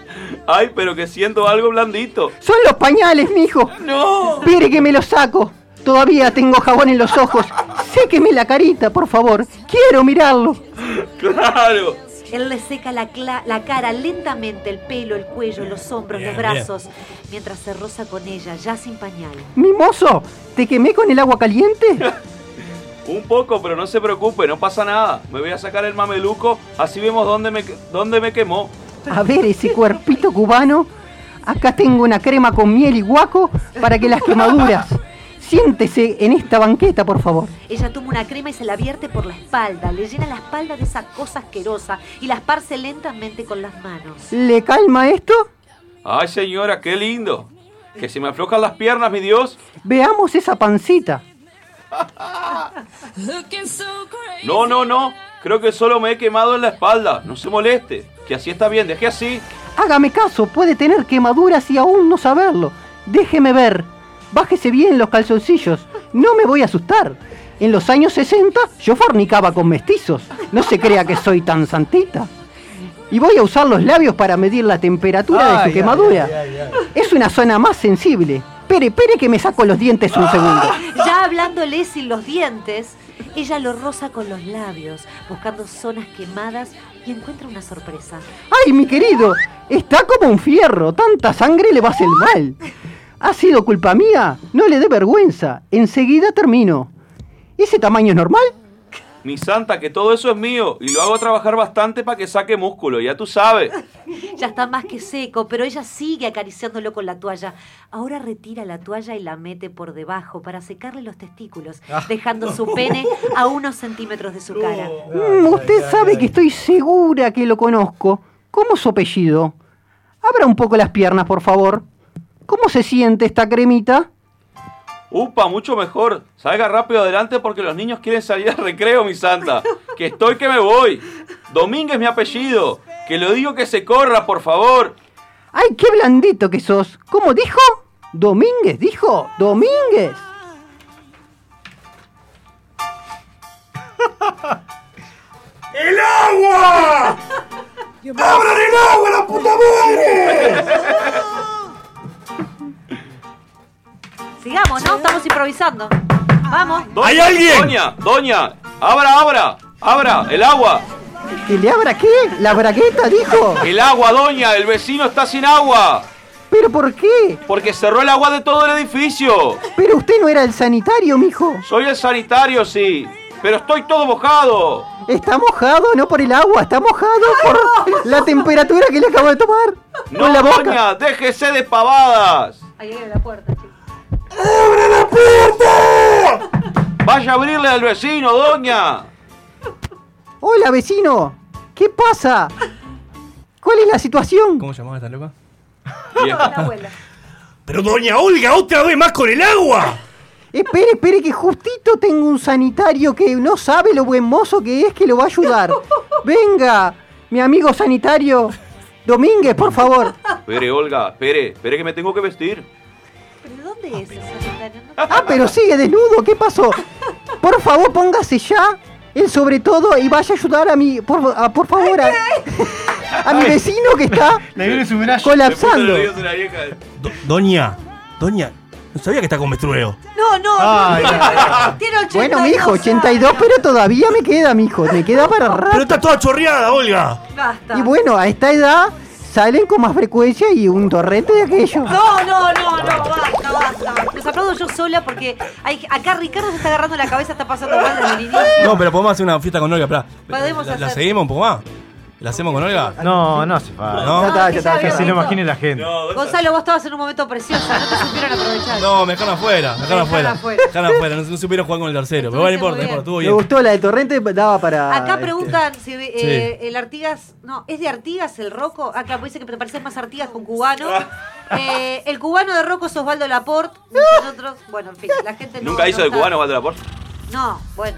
Ay, pero que siento algo blandito. Son los pañales, mijo. No. Espere que me los saco. Todavía tengo jabón en los ojos. Séqueme la carita, por favor. Quiero mirarlo. Claro. Él le seca la, cla- la cara lentamente, el pelo, el cuello, los hombros, Bien, los brazos, mientras se roza con ella, ya sin pañal. Mimoso, ¿te quemé con el agua caliente? Un poco, pero no se preocupe, no pasa nada. Me voy a sacar el mameluco, así vemos dónde me, dónde me quemó. A ver ese cuerpito cubano. Acá tengo una crema con miel y guaco para que las quemaduras. Siéntese en esta banqueta, por favor. Ella toma una crema y se la vierte por la espalda, le llena la espalda de esa cosa asquerosa y la esparce lentamente con las manos. ¿Le calma esto? Ay, señora, qué lindo. Que se me aflojan las piernas, mi Dios. Veamos esa pancita. No, no, no. Creo que solo me he quemado en la espalda. No se moleste. Que así está bien, deje así. Hágame caso, puede tener quemaduras y aún no saberlo. Déjeme ver. Bájese bien los calzoncillos. No me voy a asustar. En los años 60 yo fornicaba con mestizos. No se crea que soy tan santita. Y voy a usar los labios para medir la temperatura de su ay, quemadura. ay, ay, ay. Es una zona más sensible. Pere, pere que me saco los dientes un segundo. Ya hablándole sin los dientes, ella lo roza con los labios, buscando zonas quemadas y encuentra una sorpresa. ¡Ay, mi querido! Está como un fierro. Tanta sangre le va a hacer mal. ¿Ha sido culpa mía? No le dé vergüenza. Enseguida termino. ¿Ese tamaño es normal? Mi santa, que todo eso es mío y lo hago trabajar bastante para que saque músculo, ya tú sabes. Ya está más que seco, pero ella sigue acariciándolo con la toalla. Ahora retira la toalla y la mete por debajo para secarle los testículos, Ah. dejando su pene a unos centímetros de su cara. Mm, usted sabe que estoy segura que lo conozco. ¿Cómo es su apellido? Abra un poco las piernas, por favor. ¿Cómo se siente esta cremita? Upa, mucho mejor. Salga rápido adelante porque los niños quieren salir al recreo, mi santa. Que estoy que me voy. Domínguez mi apellido. Que lo digo que se corra, por favor. ¡Ay, qué blandito que sos! ¿Cómo dijo? ¿Domínguez dijo? ¡Domínguez! ¡El agua! ¡Abran el agua, la puta madre! Sigamos, ¿no? Estamos improvisando. Vamos. Doña, Doña, doña, abra, abra, abra, el agua. ¿Que le abra qué? ¿La bragueta dijo? El agua, doña, el vecino está sin agua. ¿Pero por qué? Porque cerró el agua de todo el edificio. Pero usted no era el sanitario, mijo. Soy el sanitario, sí. Pero estoy todo mojado. Está mojado, no por el agua, está mojado por la temperatura que le acabo de tomar. No, con la boca. doña, déjese de pavadas. Ahí abre la puerta. Vaya a abrirle al vecino, doña. Hola, vecino. ¿Qué pasa? ¿Cuál es la situación? ¿Cómo llamaba esta loca? Pero doña Olga, otra vez más con el agua. Espere, espere, que justito tengo un sanitario que no sabe lo buen mozo que es que lo va a ayudar. Venga, mi amigo sanitario. Domínguez, por favor. Espere, Olga, espere, espere que me tengo que vestir. ¿Pero dónde es el sanitario? No- Ah, pero sigue desnudo, ¿qué pasó? Por favor, póngase ya el sobre todo y vaya a ayudar a mi, por, a- por favor, a, a mi vecino que está colapsando. Do- doña, doña, no sabía que está con menstrueo. No, no. Ay, Tiene 82 Bueno, mijo, 82, pero todavía me queda, mijo, me queda para rato. Pero está toda chorreada, Olga. Basta. Y bueno, a esta edad salen con más frecuencia y un torrente de aquello. No, no, no, no, basta, basta. Los aplaudo yo sola porque hay, acá Ricardo se está agarrando la cabeza, está pasando mal desde el inicio. No, pero podemos hacer una fiesta con Olga, pará. Podemos ¿La, la seguimos un poco más? ¿La hacemos con Olga? No, no hace falta. No. Ya está, ya está, que se lo imagine la gente. Gonzalo, vos estabas en un momento precioso, no te supieron aprovechar. No, me dejaron afuera, me dejaron afuera. Me dejaron afuera, no, no supieron jugar con el tercero. Pero bueno, no importa, no importa, Me gustó la de torrente, daba para. Acá este, preguntan si eh, el Artigas. No, ¿es de Artigas el Roco? Acá dice que te pareces más Artigas con cubano. Eh, el cubano de Roco es Osvaldo Laporte. Nosotros, bueno, en fin, la gente no. ¿Nunca hizo no de cubano Walter Laporte? No, bueno.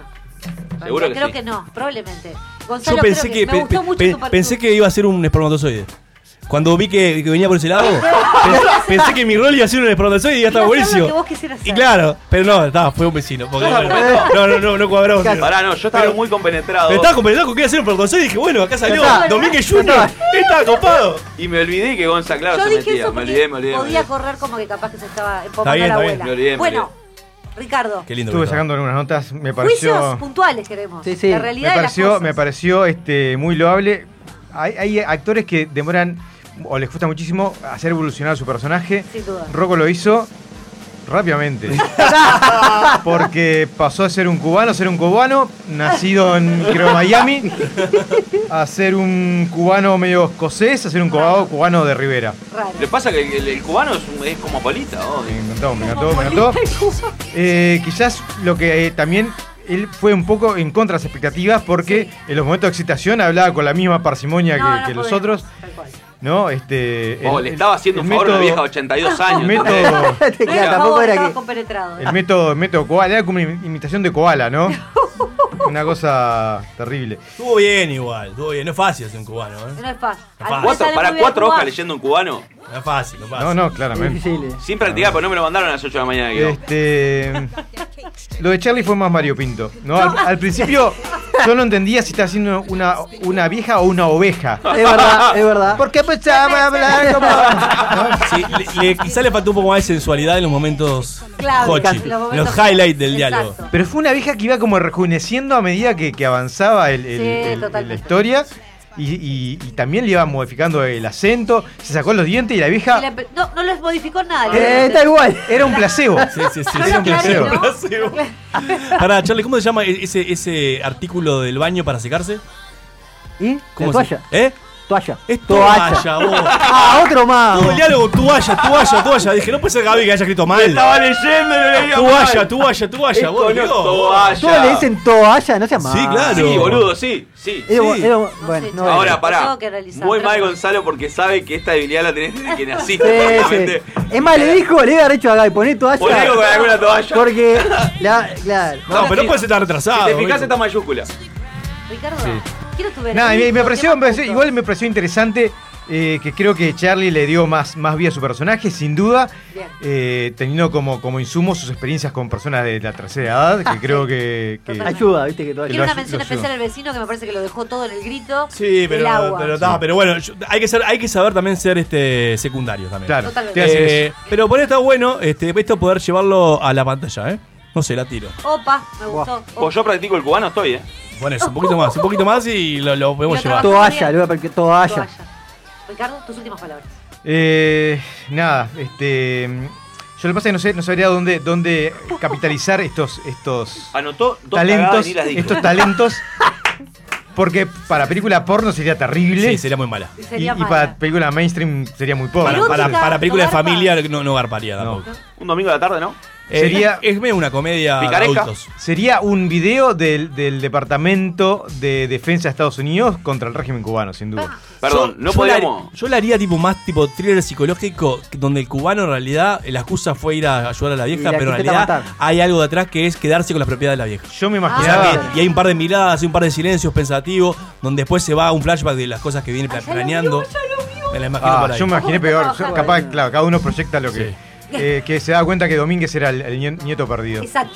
Seguro que creo sí. que no, probablemente. Yo Gonzalo, pensé creo que, me gustó pe- mucho pe- tu pensé que iba a ser un espermatozoide. Cuando vi que, que venía por ese lado, pensé, pensé que mi rol iba a ser un espermatozoide y ya estaba buenísimo. que Y claro, pero no, estaba, fue un vecino. porque- no, no, no, no cuadramos. Pará, no, yo estaba muy compenetrado. Pero estaba compenetrado con que iba a ser un espermatozoide y dije, bueno, acá salió. Domínguez Junior. Estaba copado. Y me olvidé que Gonza, claro, Yo se dije metía. eso Me olvidé, me olvidé. me podía olvidé. correr como que capaz que se estaba Está empomando bien, la está bien. abuela. Me olvidé, me bueno, Ricardo, Qué lindo. Estuve sacando algunas notas, me juicios pareció. puntuales queremos. Sí, sí. La Me realidad de las pareció, cosas. me pareció este, muy loable. Hay, hay actores que demoran o les cuesta muchísimo hacer evolucionar a su personaje. Sin duda. Rocco lo hizo rápidamente. Porque pasó a ser un cubano, a ser un cubano, nacido en creo, Miami, a ser un cubano medio escocés, a ser un cubano, cubano de Rivera. Le pasa que el, el cubano es, un- es como Polita, ¿no? Me encantó, me encantó, me encantó. Eh, quizás lo que eh, también él fue un poco en contra de las expectativas porque en los momentos de excitación hablaba con la misma parsimonia No, que, no que los otros. ¿No? Este, Oh, el- le estaba haciendo un favor a una vieja de 82 años. El método, No, Claro, tampoco era que- el método, el método koala, era como una imitación de koala, ¿no? Una cosa terrible. Estuvo bien igual, estuvo bien. No es fácil ser un cubano, ¿eh? No es fácil. Es fácil. Para cuatro hojas leyendo un cubano. No es fácil, no es fácil. No, no, claramente. Difícil. Sin practicar, pero no me lo mandaron a las 8 de la mañana. Este, lo de Charlie fue más Mario Pinto. ¿no? Al, al principio yo no entendía si estaba haciendo una, una vieja o una oveja. Es verdad, es verdad. ¿Por qué pensaba hablar como.? Sí, le, le- quizá le faltó un poco más de sensualidad en los momentos Claro, hochi, los highlights del Exacto. diálogo. Pero fue una vieja que iba como rejuveneciendo a medida que, que avanzaba el- el- Sí, el- la historia. Y, y- y también le iba modificando el acento, se sacó los dientes y la vieja Y no, no les modificó nada. Eh, le- está igual. Era un placebo. Sí, sí, sí. No Era un placebo. ¿no? Pará, Charlie, ¿cómo se llama e- ese, ese artículo del baño para secarse? ¿Y? ¿Cómo ¿La se- toalla? ¿Eh? Toalla. Es toalla, vos. Ah, otro más. Todo el diálogo, toalla, toalla, toalla. Dije, no puede ser Gaby que haya escrito mal. Estaba leyendo y leía Toalla, mal. toalla, toalla, Esto vos, no es toalla. Todos le dicen toalla, no seas malo. Sí, claro. Sí, boludo, sí, sí. Era- sí. era- bueno, no era. Ahora, Lo pará. tengo que analizar, Muy mal Gonzalo porque sabe que esta debilidad la tenés desde que naciste. Sí. Es más, le dijo, le iba hecho a Gaby, poné toalla. Poné con alguna toalla. Porque, la, claro. No, pero no puede ser tan retrasado. Si te fijas esta mayúscula. Ricardo, Sí. quiero tu Nada, me, me ¿qué pareció, me pareció- igual me pareció interesante eh, que creo que Charlie le dio más, más vida a su personaje, sin duda, Bien. eh, teniendo como, como insumo sus experiencias con personas de la tercera edad, que creo que, que- Ayuda, viste que una mención especial al vecino que me parece que lo dejó todo en el grito Sí, pero, agua. pero, bueno, yo- hay, que ser, hay que saber también ser este secundario también. Claro, Eh, eso. pero por ahí está bueno este, esto poder llevarlo a la pantalla, ¿eh? No sé, la tiro. Opa, me gustó. Pues yo practico el cubano, estoy, ¿eh? Bueno, eso, un poquito más, un poquito más y lo, lo podemos llevar. Toalla, le voy a toalla. Toalla. Ricardo, tus últimas palabras. Eh, nada, este. Yo lo que pasa es que no, sé, no sabría dónde, dónde capitalizar estos, estos Anotó dos talentos. cagadas y las dijo. Estos talentos. Porque para película porno sería terrible. Sí, sería muy mala. Y, Sería y mala. para película mainstream sería muy pobre. Para, Erótica, para, para película de no familia no, no garparía No. tampoco. Un domingo de la tarde, ¿no? Eh, Sería- Es medio una comedia de Picaresca. adultos. Sería un video del, del Departamento de Defensa de Estados Unidos contra el régimen cubano, sin duda. Perdón, Yo- no yo la- yo la haría tipo más tipo thriller psicológico, donde el cubano en realidad la excusa fue ir a ayudar a la vieja, la pero en realidad hay algo detrás que es quedarse con la propiedad de la vieja. Yo me imaginaba. que- y hay un par de miradas, hay un par de silencios pensativos, donde después se va a un flashback de las cosas que viene Ah, planeando. Me la imagino Ah, por ahí. yo me imaginé peor. Capaz, claro, cada uno proyecta lo que. Sí. Eh, que se da cuenta que Domínguez era el, el nie- nieto perdido. Exacto.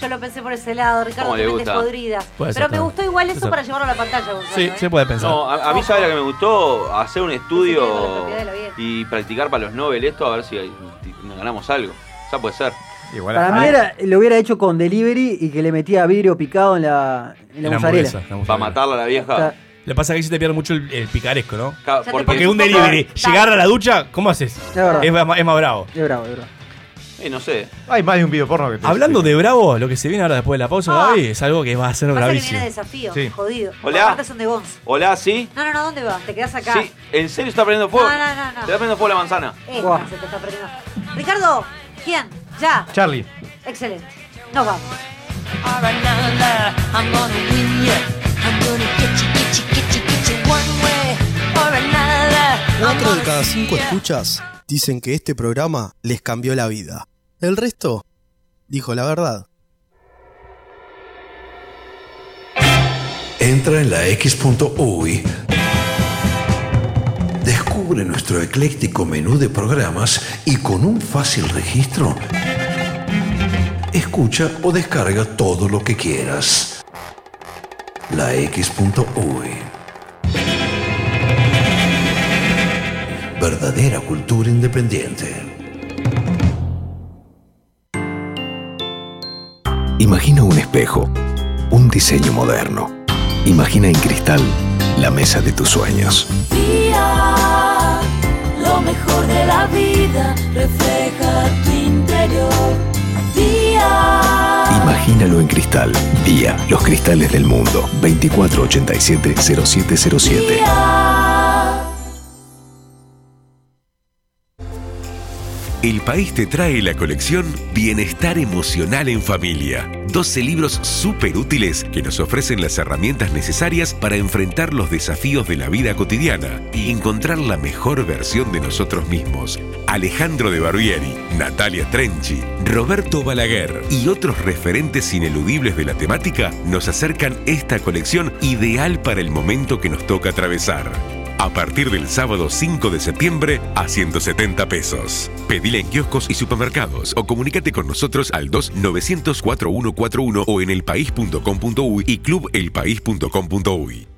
Yo lo pensé por ese lado, Ricardo, ¿Cómo le tu mente es gusta? podrida. Puede ser Pero me gustó igual eso Puede ser. para llevarlo a la pantalla, Gonzalo, Sí, ¿eh? se puede pensar. No, a, a mí sabe la que me gustó hacer un Sí, estudio con la propiedad de la vieja. y practicar para los Nobel esto a ver si ganamos algo. Ya puede ser. Igual Para mí era, lo hubiera hecho con delivery y que le metía vidrio picado en la, en la La mozzarella. Para mozzarella. matarla a la vieja. Le pasa que ahí se te pierde mucho el, el picaresco, ¿no? Porque, Porque un delivery, llegar a la ducha, ¿cómo haces? Es verdad. Es más, es más bravo. Es bravo, es bravo. eh, no sé. Hay más de un video porno que te Hablando de bravo, lo que se viene ahora después de la pausa, Ah. Gaby, es algo que va a ser bravísimo. viene desafío, Sí. jodido. Hola. Son de Gonz. Hola, ¿sí? No, no, no, ¿dónde vas? Te quedás acá. Sí, ¿en serio está prendiendo fuego? No, no, no, no. Te está prendiendo fuego la manzana. Esta se te está perdiendo. Ricardo, ¿quién? Ya. Charlie. Excelente. Nos vamos. Cuatro de cada cinco escuchas dicen que este programa les cambió la vida. El resto dijo la verdad. Entra en la X.UI. Descubre nuestro ecléctico menú de programas y con un fácil registro, escucha o descarga todo lo que quieras. La X.UI. Verdadera cultura independiente. Imagina un espejo, un diseño moderno. Imagina en cristal la mesa de tus sueños. Día, lo mejor de la vida refleja tu interior. Día, Imagínalo en cristal. Día, los cristales del mundo. 2487-0707. El país te trae la colección Bienestar Emocional en Familia. 12 libros súper útiles que nos ofrecen las herramientas necesarias para enfrentar los desafíos de la vida cotidiana y encontrar la mejor versión de nosotros mismos. Alejandro de Barbieri, Natalia Trenchi, Roberto Balaguer y otros referentes ineludibles de la temática nos acercan esta colección ideal para el momento que nos toca atravesar. A partir del sábado 5 de septiembre a 170 pesos. Pedile en kioscos y supermercados o comunícate con nosotros al 2-900-4141 o en elpaís.com.uy y clubelpaís.com.uy.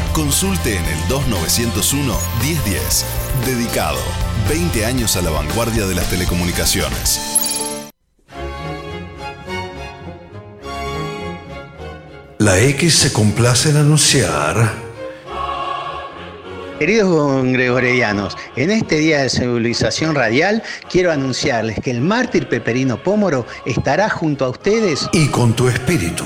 Consulte en el 2901 1010. Dedicado. 20 años a la vanguardia de las telecomunicaciones. La X se complace en anunciar. Queridos gregorianos, en este día de civilización radial quiero anunciarles que el mártir Peperino Pómoro estará junto a ustedes Y con tu espíritu.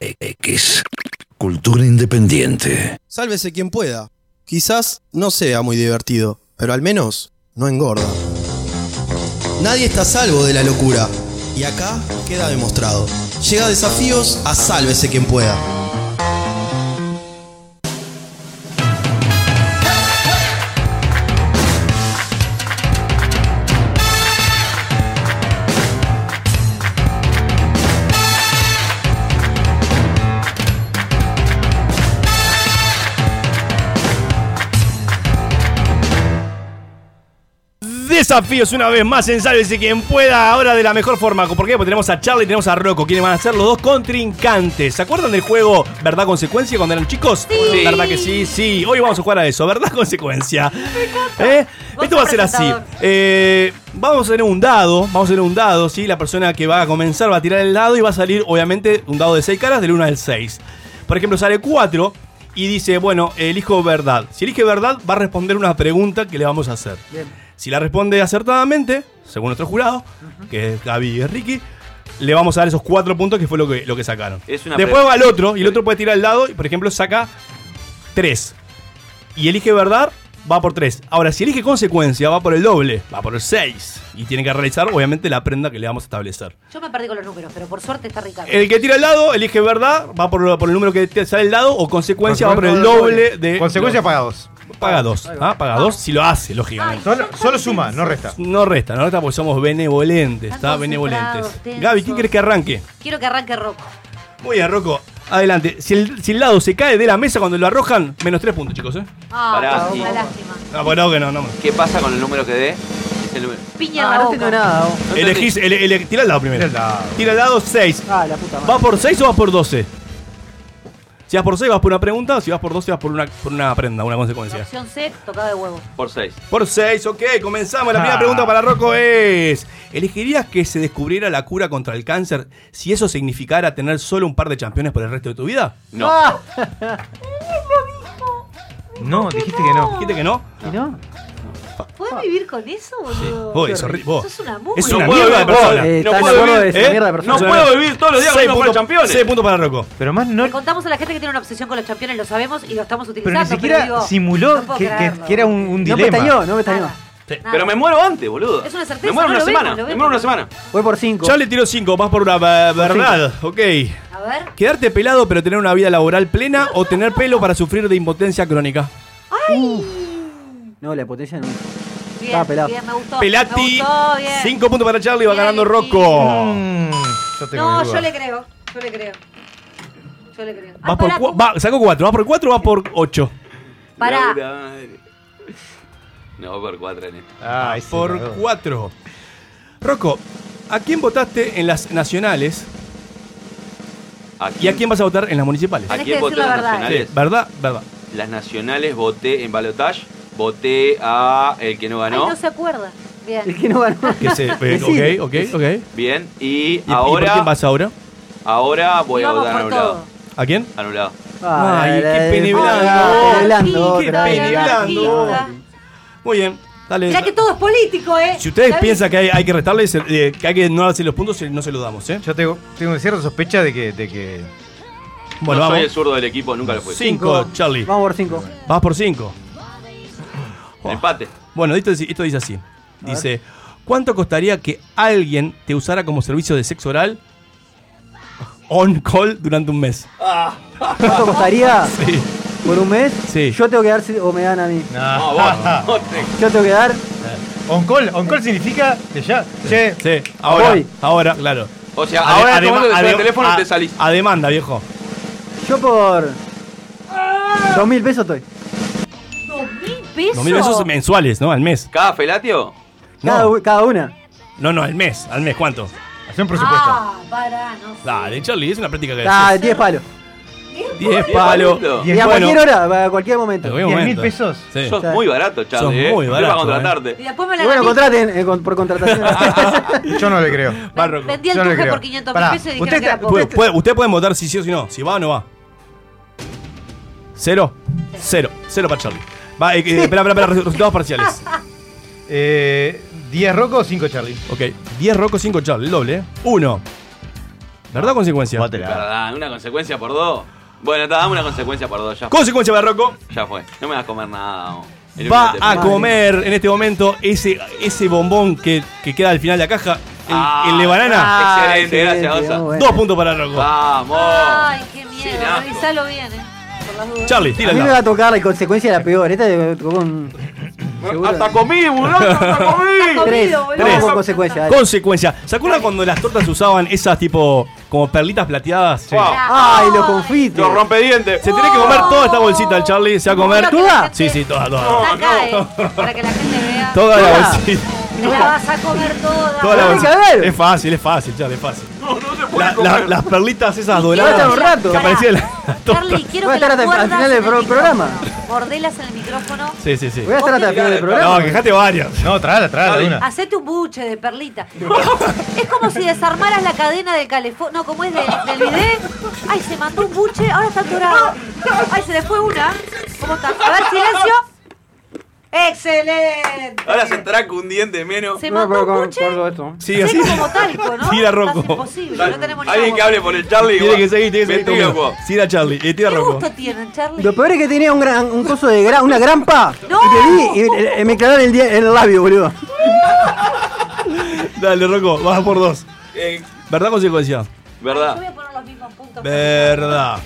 X. Cultura independiente. Sálvese quien pueda. Quizás no sea muy divertido, pero al menos no engorda. Nadie está salvo de la locura. Y acá queda demostrado. Llega desafíos a sálvese quien pueda. Desafíos una vez más en Sálvese quien pueda, ahora de la mejor forma. ¿Por qué? Porque tenemos a Charlie y tenemos a Rocco, quienes van a ser los dos contrincantes. ¿Se acuerdan del juego Verdad Consecuencia cuando eran chicos? Sí. ¿Verdad que sí? Sí. Hoy vamos a jugar a eso, ¿verdad Consecuencia? ¿Eh? Esto va a ser así. Eh, vamos a tener un dado, vamos a tener un dado, ¿sí? La persona que va a comenzar va a tirar el dado y va a salir, obviamente, un dado de 6 caras del 1 al 6. Por ejemplo, sale 4 y dice, bueno, elijo verdad. Si elige verdad, va a responder una pregunta que le vamos a hacer. Si la responde acertadamente, según nuestro jurado, que es Gaby y Ricky, le vamos a dar esos cuatro puntos que fue lo que, lo que sacaron. Es una Después va al otro y el otro puede tirar el dado y, por ejemplo, saca tres. Y elige verdad, va por tres. Ahora, si elige consecuencia, va por el doble, va por el seis. Y tiene que realizar, obviamente, la prenda que le vamos a establecer. Yo me perdí con los números, pero por suerte está Ricardo. El que tira el dado, elige verdad, va por, por el número que sale el dado, o consecuencia, va por el doble de. Consecuencia paga dos. Paga dos. ¿ah? Paga dos si lo hace, lógicamente. Solo, solo suma, no resta. No resta, no resta porque somos benevolentes, ¿está? Benevolentes. tensos. Gaby, ¿quién quieres que arranque? Quiero que arranque Rocco. Muy bien, Rocco. Adelante. Si el, si el dado se cae de la mesa cuando lo arrojan, menos tres puntos, chicos, ¿eh? Ah, Pará, una sí. lástima. No, pues no, que no, no. ¿Qué pasa con el número que dé? Es el número. Piña en la boca. Elegís, ele- ele- tira el dado primero. Tira el dado. Tira el dado 6. Ah, la puta madre. ¿Vas por 6 o vas por 12? Si vas por 6 vas por una pregunta, si vas por 12 vas por una, por una prenda, una consecuencia. Opción C, tocada de huevo. Por 6. Por 6, ok, comenzamos. La primera Ah. pregunta para Rocco es: ¿Elegirías que se descubriera la cura contra el cáncer si eso significara tener solo un par de campeones por el resto de tu vida? No. No, dijiste que no. ¿Dijiste que no? ¿Y no? ¿Puedes vivir con eso, boludo? Vos, es horri- vos. Sos una mugre. Es una puedo mierda de vivir- persona. Eh, No ¿estás puedo de acuerdo vivir, de esa ¿eh? mierda de persona? No puedo vivir todos los días con puntos- campeones. seis puntos para Rocco. Pero más no. Le contamos a la gente que tiene una obsesión con los campeones, lo sabemos y lo estamos Pero utilizando. ni siquiera digo, simuló no que, que- era un, un No me dilema. estañó, no me. Nada. Nada. Pero me muero antes, boludo. Es una certeza, Me muero no una semana. vemos, Me muero una semana. Fue por cinco. Ya le tiró 5, vas por una eh, verdad. Ok. A ver. ¿Quedarte pelado pero tener una vida laboral plena o tener pelo para sufrir de impotencia crónica? No, la potencia no. Bien, Estaba pelado. bien, me gustó. Pelati, Me gustó, bien. 5 puntos para Charlie, va Bien, ganando. Rocco. Mm, yo tengo No, mis yo dudas. le creo. Yo le creo. Yo le creo. Vas por cua- va- sacó 4, ¿vas por 4 o vas por 8? Pará. Laura madre. No, por 4 en esto. Ay, sí, por la verdad. 4. Rocco, ¿a quién votaste en las nacionales ¿A y a quién vas a votar en las municipales? ¿A Tenés quién que voté decir la las verdad. nacionales? Sí, ¿Verdad? ¿Verdad? Las nacionales voté en balotage. Voté a el que no Ay, ganó. no se acuerda. Bien. El que no ganó. Que se, eh, ok, ok, ok. Bien. Y, ¿Y, y por ahora. quién vas ahora? Ahora voy a votar anulado. todo. ¿A quién? Anulado. Ay, qué blando, Qué otra vez. pene blando. Muy bien. Dale. Mirá que todo es político, ¿eh? Si ustedes piensan que hay, hay que restarles, eh, que hay que no darse los puntos, no se los damos, ¿eh? Yo tengo, tengo cierta sospecha de que, de que. Bueno, no vamos. soy el zurdo del equipo, nunca lo fui. Cinco, Charlie. Vamos por cinco. Vas por cinco. Empate. Bueno, esto, dice- esto dice así. Dice, ¿cuánto costaría que alguien te usara como servicio de sexo oral on call durante un mes? ¿Cuánto costaría? Sí. ¿Por un mes? Sí. Yo tengo que dar si- o me dan a mí. No, vos, vos te- Yo tengo que dar. On call, on call significa que ya. Che, Sí, ahora, Voy. ahora, claro. O sea, Ade- ahora suena el teléfono a- y te salís. A demanda, viejo. Yo por. Dos mil pesos estoy. ¿Dos mil pesos? Dos mil pesos mensuales, ¿no? Al mes. ¿Cada felatio? Cada, No, u- cada una. no, no, al mes. Al mes, ¿cuánto? hace un presupuesto. Ah, pará, no sé. Dale, Charlie, es una práctica que Ah, haces. 10 palos. 10 Diez palos. palitos. Y a Bueno, cualquier hora, a cualquier momento. en cualquier 10 mil momento. pesos. Sí. Sos muy barato, Charlie. Sos eh. muy Estoy barato, para contratarte. Y después me Y la bueno, gané. contraten eh, con- por contratación. Yo no le creo. Barroco. Vendí el Yo no le tuje creo. por 500 Pará, mil pesos y usted dijeron que era está- poco. Puede- puede- Ustedes pueden votar si sí o si no. Si va o no va. Cero. Cero. Cero para Charlie. Va, eh, eh, espera, espera, espera, resultados parciales. Eh, 10 Rocco o 5 Charlie. Ok. 10 Rocco, 5 Charlie. El doble, ¿eh? 1. ¿Verdad o consecuencia? Verdad, una consecuencia por dos. Bueno, está, dame una consecuencia por dos, ya fue. Consecuencia para Rocco. Ya fue. No me vas a comer nada. vamos. El Va a te- comer en este momento ese, ese bombón que, que queda al final de la caja. El, Ah, el de banana. Ah, Excelente, gracias, excelente, Gonza. muy bueno. Dos puntos para Rocco. Vamos. Ay, qué miedo. Revisalo bien, eh. Charlie, A tira mí el me va a tocar la consecuencia de la peor. Esta me tocó un. seguro. Hasta comí, boludo. Hasta comí. Tres. Vamos con consecuencia. dale. Consecuencia. ¿Se acuerdan cuando las tortas usaban esas tipo como perlitas plateadas? Wow. Ay, los confites. Los rompedientes. Se tiene que comer toda esta bolsita el Charlie. Se va a comer. Gente- Sí, sí, toda, toda. Acá, eh. Para que la gente vea. Toda la Toda. bolsita. Te la vas a comer toda. Toda la bolsita. Es fácil, es fácil, Charlie, es fácil. No, no se puede La- comer. la- las perlitas esas doradas un rato. que aparecían en la Charlie, quiero Voy a que estar hasta- al final del en el pro- programa. micrófono. Mordelas en el micrófono. Sí, sí, sí. Voy a estar hasta el final del No, programa. quejate varias. No, tráela, tráela de una. Hacete un buche de perlita. es como si desarmaras la cadena del calefón. No, como es del, del bidet. Ay, se mandó un buche, ahora está dorado. Ay, se le fue una. ¿Cómo está? A ver, silencio. ¡Excelente! Ahora se estará con un diente menos. Se todo esto. Sí, así. como talco, ¿no? Tira Rocco. imposible, no tenemos ni Alguien que hable por el Charlie. Tiene que seguir, tiene que seguir. Tira Charlie, eh, tira ¿Qué Rocco. gusto tienen, Charlie? Lo peor es que tenía un, gran, un coso de gra- una grampa. No. Y te vi y eh, me clavaron el, el labio, boludo. Dale, Rocco, vas por dos. Eh, ¿Verdad o consecuencia? Yo ¿Verdad? voy a poner los mismos puntos. Verdad.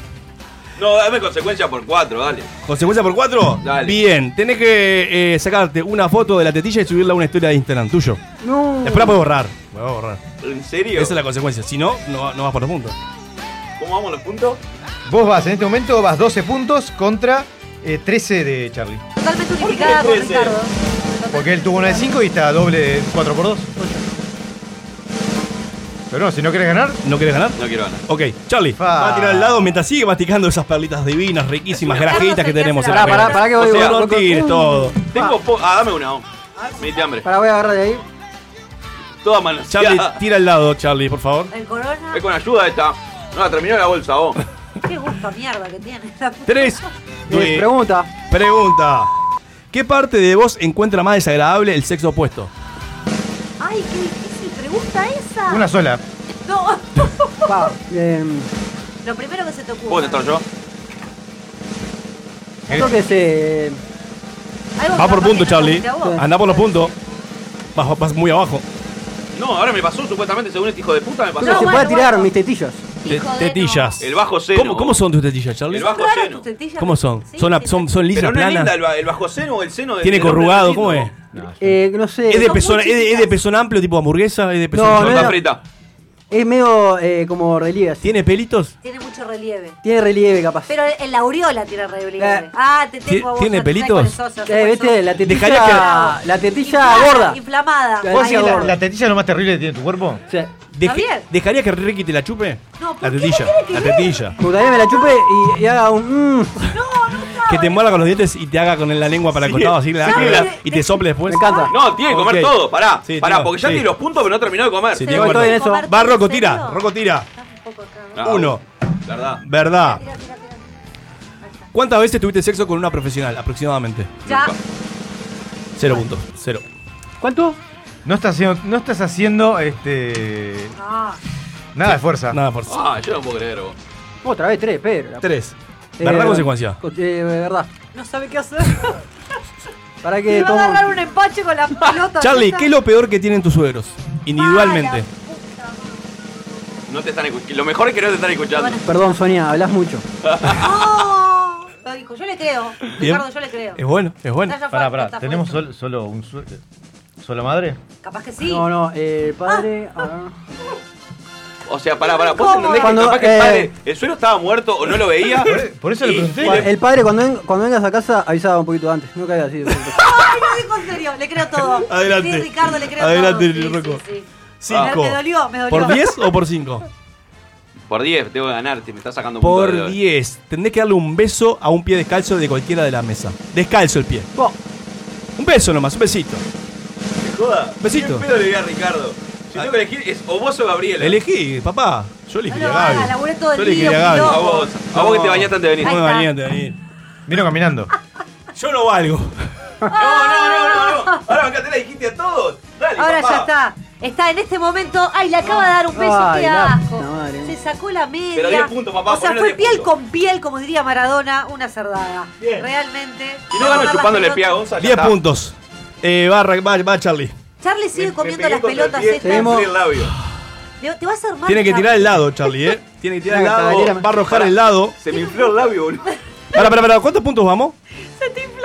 No, dame consecuencia por cuatro, dale. ¿Consecuencia por cuatro? Dale. Bien, tenés que eh, sacarte una foto de la tetilla y subirla a una historia de Instagram tuyo. No. Después la puedes borrar. La voy a borrar. ¿En serio? Esa es la consecuencia. Si no, no, no vas por los puntos. ¿Cómo vamos los puntos? Vos vas, en este momento vas 12 puntos contra eh, 13 de Charlie. Totalmente unificada trece? Ricardo. Porque él tuvo una de 5 y está doble de 4 por 2. Pero no, si no querés ganar, ¿No querés ganar? No quiero ganar. Ok, Charlie, Fa. va a tirar al lado mientras sigue masticando esas perlitas divinas, riquísimas, grajitas que tenemos en Pará, la pará, mesa. pará que O voy, sea, No tires todo. Tengo po- Ah, dame una. vos. Me diste hambre. Pará, voy a agarrar de ahí. Toda manos. Charlie, tira al lado, Charlie, por favor. El corona. Es con ayuda esta. No, la terminó la bolsa vos. Qué gusto a mierda que tiene. Tres. Eh, pregunta. pregunta. ¿Qué parte de vos encuentra más desagradable el sexo opuesto? Ay, qué pregunta esa. una sola. No. Pa, em, Lo primero que se te ocurre. ¿Puedo estar yo? creo que se. Algo Va por capaz punto, que no te Charlie. vos. Anda por los puntos. Vas, vas muy abajo. No, ahora me pasó supuestamente, según este hijo de puta, me pasó. Creo que se bueno, puede tirar bueno. mis tetillos. Te- tetillas. El bajo seno. ¿Cómo, cómo son tus tetillas, Charlie? El bajo seno. tus tetillas. ¿Cómo son? Sí, ¿Son, sí, son, son lisas, Pero no es planas? linda el, ba- el bajo seno o el seno de ¿Tiene corrugado? no ¿Cómo es es? lindo. Eh, no sé. ¿Es de, pezón, es, de, es pezón amplio, tipo hamburguesa? ¿Es de pezón No, no frita. Es medio eh, como relieve. así. ¿Tiene pelitos? Tiene mucho relieve. Tiene relieve, capaz. Pero en la aureola tiene relieve. Eh. Ah, te tengo a vos. ¿Tiene sé pelitos? cuáles sos, ya sé Eh, cuáles viste, sos. la tetilla, Dejaría la tetilla gorda. Inflamada. La ¿Vos Ahí decís tetilla la, gorda. la tetilla es lo más terrible que tiene tu cuerpo? Sí. Deje- bien. ¿Dejaría que Ricky te la chupe? No, ¿por la qué? tetilla. ¿Qué tiene que La ver? tetilla. Me gustaría que me la chupe y, y haga un. mm. Que te muerda con los dientes y te haga con la lengua para el costado así la- ¿Sabe? la- y te sople después. Me encanta. No, tiene que comer Ok. todo, pará. Sí, pará, tío, porque ya sí. tiene los puntos, pero no terminó de comer. Sí, estoy en eso. Va, Rocco, ¿en tira. Rocco, tira. Estás un poco acá. Ah, Uno. ¿Verdad? Verdad. ¿Cuántas veces tuviste sexo con una profesional aproximadamente? Ya. Cero puntos. Cero. ¿Cuánto? No estás haciendo, no estás haciendo este. Ah, Nada de fuerza. Nada de fuerza. Ah, yo no puedo creer. vos. Otra vez tres, Pedro. Tres. Eh, ¿Verdad o consecuencia? co- eh, verdad. no sabe qué hacer. Para que va a agarrar un empache con la pelota. Charlie. ¿qué es lo peor que tienen tus suegros? Individualmente. No te están escuchando. Lo mejor es que no te están escuchando. Perdón, Sonia, hablas mucho. Lo dijo, yo le creo. Bien. Ricardo, yo le creo. Es bueno, es bueno. Pará, pará. ¿Tenemos sol- solo un sue- ¿Solo madre? Capaz que sí. No, no, eh, padre. ah. O sea, pará, pará. ¿Vos entendés que Cuando, capaz que el eh, padre, el suelo estaba muerto o no lo veía? Por eso le pregunté. Cua- El padre, cuando, ven- cuando vengas a casa, avisaba un poquito antes. No caigas así. de. Ay, lo dijo en serio, le creo todo. Adelante. Sí, Ricardo, le creo Adelante, todo. Sí, Rocco. sí, sí. Cinco. Me, me dolió, me dolió. ¿Por 10 o por 5? Por 10, tengo que ganarte, me estás sacando un punto Por de- 10. Tendrés que darle un beso a un pie descalzo de cualquiera de la mesa. Descalzo el pie. Oh, Un beso nomás, un besito. ¿Me joda? Besito. ¿Qué pedo le di a Ricardo? Si tengo que elegir, es o vos o Gabriela. Elegí, papá. Yo elegí No a laburé todo el Yo elegí día, a Gaby. A vos, a vos que te bañaste antes de venir. No me bañé antes de venir. Vino caminando. Yo no valgo. No, no, no, no, no. Ahora acá te la dijiste a todos. Dale, Ahora papá. ya está. Está en este momento. Ay, le acaba de dar un beso. Ay, qué la asco. puta madre. Se sacó la media. Pero 10 puntos, papá, O sea, fue 10 piel puntos. con piel, como diría Maradona, una cerdada. Realmente. Y no dar chupándole el pie a. Gonza. ya 10 está. puntos. Eh, va, va, va Charlie. Charlie sigue Me- comiendo me las pelotas el pie, estas. El labio. Te, te va a hacer mal. Tiene que tirar el lado, Charlie, ¿eh? Tiene que tirar el lado. Va a arrojar el lado. Se me infló el labio, boludo. Para, para, para. ¿Cuántos puntos vamos?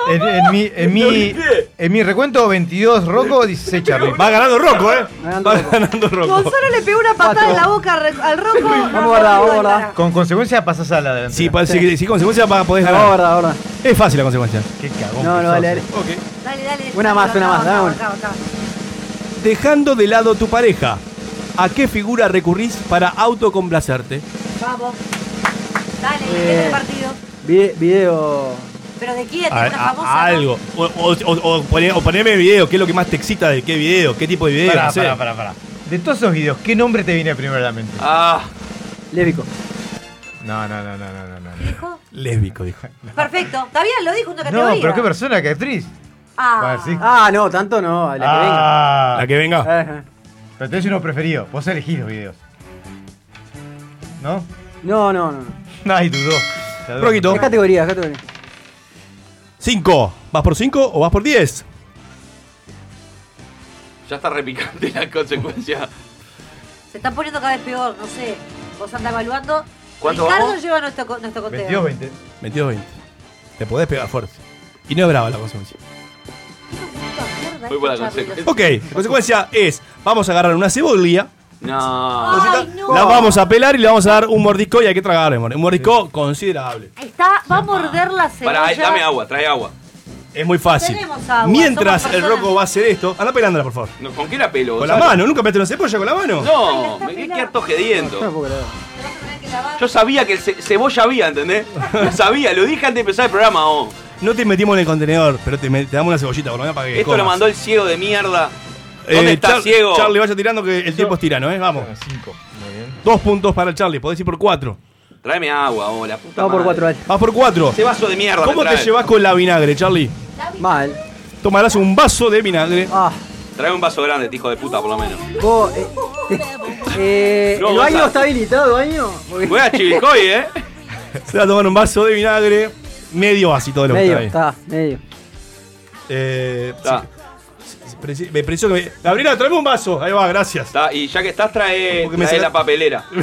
En, en mi, en, mi, en mi recuento, 22 Rocco, 16 Charlie. Va ganando Rocco, ¿eh? Va Rocco. ganando Rocco. Gonzalo le pegó una patada en la boca al roco. Vamos a guardar, vamos guardar. Con consecuencia pasás a la delantera. Sí, parece que si consecuencia va- podés Vamos, ganar. verdad, verdad. Es fácil la consecuencia. Qué cagón. No, no, dale, dale. Dale, dale. Una más, una más, dame una. Dejando de lado tu pareja, ¿a qué figura recurrís para autocomplacerte? Vamos. Dale, Eh. ¿qué es el partido? Vide- video. ¿Pero de quién? A- ¿De una a- famosa? no? algo. O, o, o- o poné- o poneme video, ¿qué es lo que más te excita de qué video? ¿Qué tipo de video? Pará, no sé. pará, pará, pará. De todos esos videos, ¿qué nombre te viene primero a la mente? Ah, Lésbico. No, no, no, no, no, no. no. ¿Dijo? Lésbico, dijo. Perfecto. Está bien, lo dijo una categoría. No, pero qué persona, qué actriz. Ah, sí. Ah, no, tanto no. La que Ah, La que venga. venga. Ajá. Pero tenés uno preferido. Vos elegís los videos. ¿No? No, no, no. no. Ay, dudó. Roquito. Es categoría, es categoría. 5. ¿Vas por 5 o vas por 10? ya está repicante la consecuencia. se están poniendo cada vez peor, no sé. Vos andás evaluando. ¿Cuánto Ricardo vamos? lleva nuestro, nuestro conteo. 22, 20. 22 20. Te podés pegar fuerte. Y no es brava la consecuencia. La este Charlie, consecuencia. Ok, la consecuencia es: vamos a agarrar una cebolla, No. Ay, no. la vamos a pelar y le vamos a dar un mordisco y hay que tragar, amor. Un mordisco considerable. Ahí está, va a morder la cebolla. Pará, dame agua, trae agua. Es muy fácil. Tenemos agua, Mientras el. Rocco va a hacer esto, anda pelándola, por favor. No, ¿Con qué la pelo? Con la mano, ¿nunca metiste una cebolla con la mano? No, me quedé harto gediento. No puedo creer. Yo sabía que el ce- cebolla había, ¿entendés? Lo sabía, lo dije antes de empezar el programa, oh. No te metimos en el contenedor, pero te, damos una cebollita por lo menos para que Esto lo mandó el ciego de mierda. ¿Dónde Eh, está Char- ciego? Charlie, vaya tirando que el tiempo es tirano, ¿eh? Vamos. 5. Muy bien. Dos puntos para el Charlie, podés ir por cuatro. Tráeme agua, oh, la puta Vamos por cuatro, dale. Vas por cuatro. Ese vaso de mierda ¿Cómo te llevas con la vinagre, Charlie? Mal. Tomarás un vaso de vinagre. Ah, Trae un vaso grande, hijo de puta, por lo menos. vos. Eh, eh, No, ¿El baño está habilitado, baño? Voy a Chivilcoy, ¿eh? Se va a tomar un vaso de vinagre. Medio vasito de lo que Medio, está ahí. está, medio. Eh, Está, sí, me preciso que me... Gabriela, tráeme un vaso. Ahí va, gracias. está. Y ya que estás, trae, me trae saca- la papelera.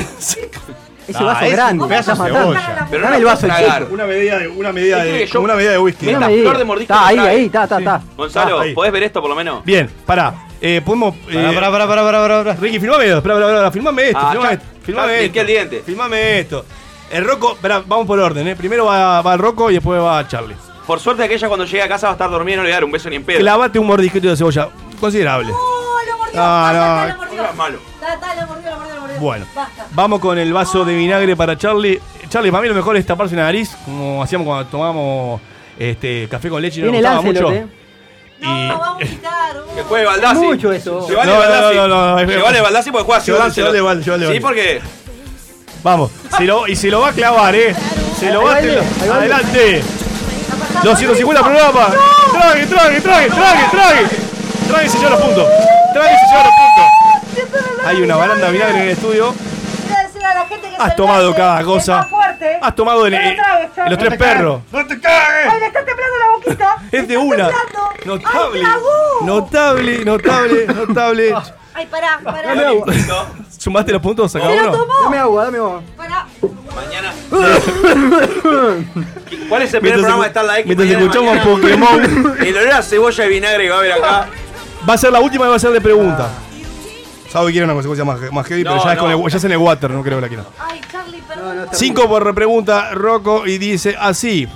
Ese Ah, vaso es grande. un pedazo de cebolla. Pero no Dame el vaso chico. tragar. Una medida de, una medida de, que yo- como una medida de whisky. Mira flor de mordisco Está me ahí, ahí, está, está, está. Gonzalo, Ah, ahí. ¿podés ver esto por lo menos? Bien, pará. Eh, podemos. Eh, Pará, pará, pará, pará, pará, pará, pará. Ricky, filmame esto. Espera, espera. Filmame esto. Ah, filmame ya- esto. Filmame ya esto. el diente. Filmame esto. El Rocco. Espera, vamos por orden, ¿eh? Primero va, va el Rocco y después va Charlie. Por suerte aquella cuando llegue a casa va a estar dormida y no le voy a dar un beso ni en pedo. Clavate un mordisquito de cebolla. Considerable. ¡Oh, lo mordió! No, Basta, no. es malo. Lo mordió, lo mordió, lo mordió. Bueno, Basta. vamos con el vaso de vinagre para Charlie. Charlie, para mí lo mejor es taparse la nariz, como hacíamos cuando tomábamos este, café con leche y no nos el gustaba mucho. Lancelot, eh. Y- No, vamos a quitar. Que juegue Baldassi. Mucho eso. Se vale No, no, Baldassi. no, no, no, es- Se vale Baldassi porque juega Ciudad Sí, porque Vamos, se lo- y se lo va a clavar, ¿eh? Se lo va a el- Adelante. pasando? Los 150 ¡No! programas. ¡No! Trague, trague, trague, trague, trague. Trague se lleva los puntos. Trague se lleva los puntos. Hay una baranda vinagre en el estudio. Has tomado cada cosa. Has tomado el- los tres perros. ¡No te cagues! ¡Ay, le está temblando la boquita! Es de una. Notable. Notable, notable, notable. Ay, pará, pará. Dame agua. ¿Sumaste los puntos a cada Se lo uno? tomó. Dame agua, dame agua. Pará. Mañana. ¿Cuál es el primer Mientras programa de Star la X? mientras mañana? escuchamos Mañana. Pokémon. El olor a cebolla y vinagre que va a haber acá. Va a ser la última y va a ser de pregunta. Sabe que quiere una consecuencia más, más heavy, pero No, ya es, con el- ya es en el water, no creo que la quiera. Ay, Charlie, perdón. Cinco por pregunta, Rocco, y dice así.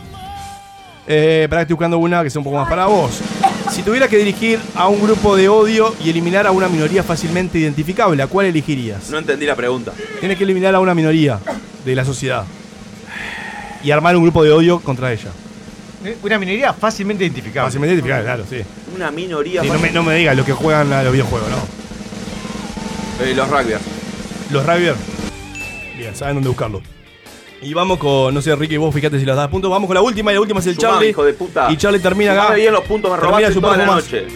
Eh, para que estoy buscando una que sea un poco más para vos. Si tuvieras que dirigir a un grupo de odio y eliminar a una minoría fácilmente identificable, ¿a cuál elegirías? No entendí la pregunta. Tienes que eliminar a una minoría de la sociedad. Y armar un grupo de odio contra ella. Una minoría fácilmente identificable. Fácilmente identificable, claro, sí. Una minoría. Sí, no, me, no me digas los que juegan a los videojuegos, no. Eh, los rugbyers. Los Ravier. Bien, saben dónde buscarlo. Y vamos con, no sé, Ricky, vos fíjate si las das puntos. Vamos con la última y la última es el Sumame, Charlie. hijo de puta. Y Charlie termina acá. Sumame bien los puntos, me robaste su toda la más. noche.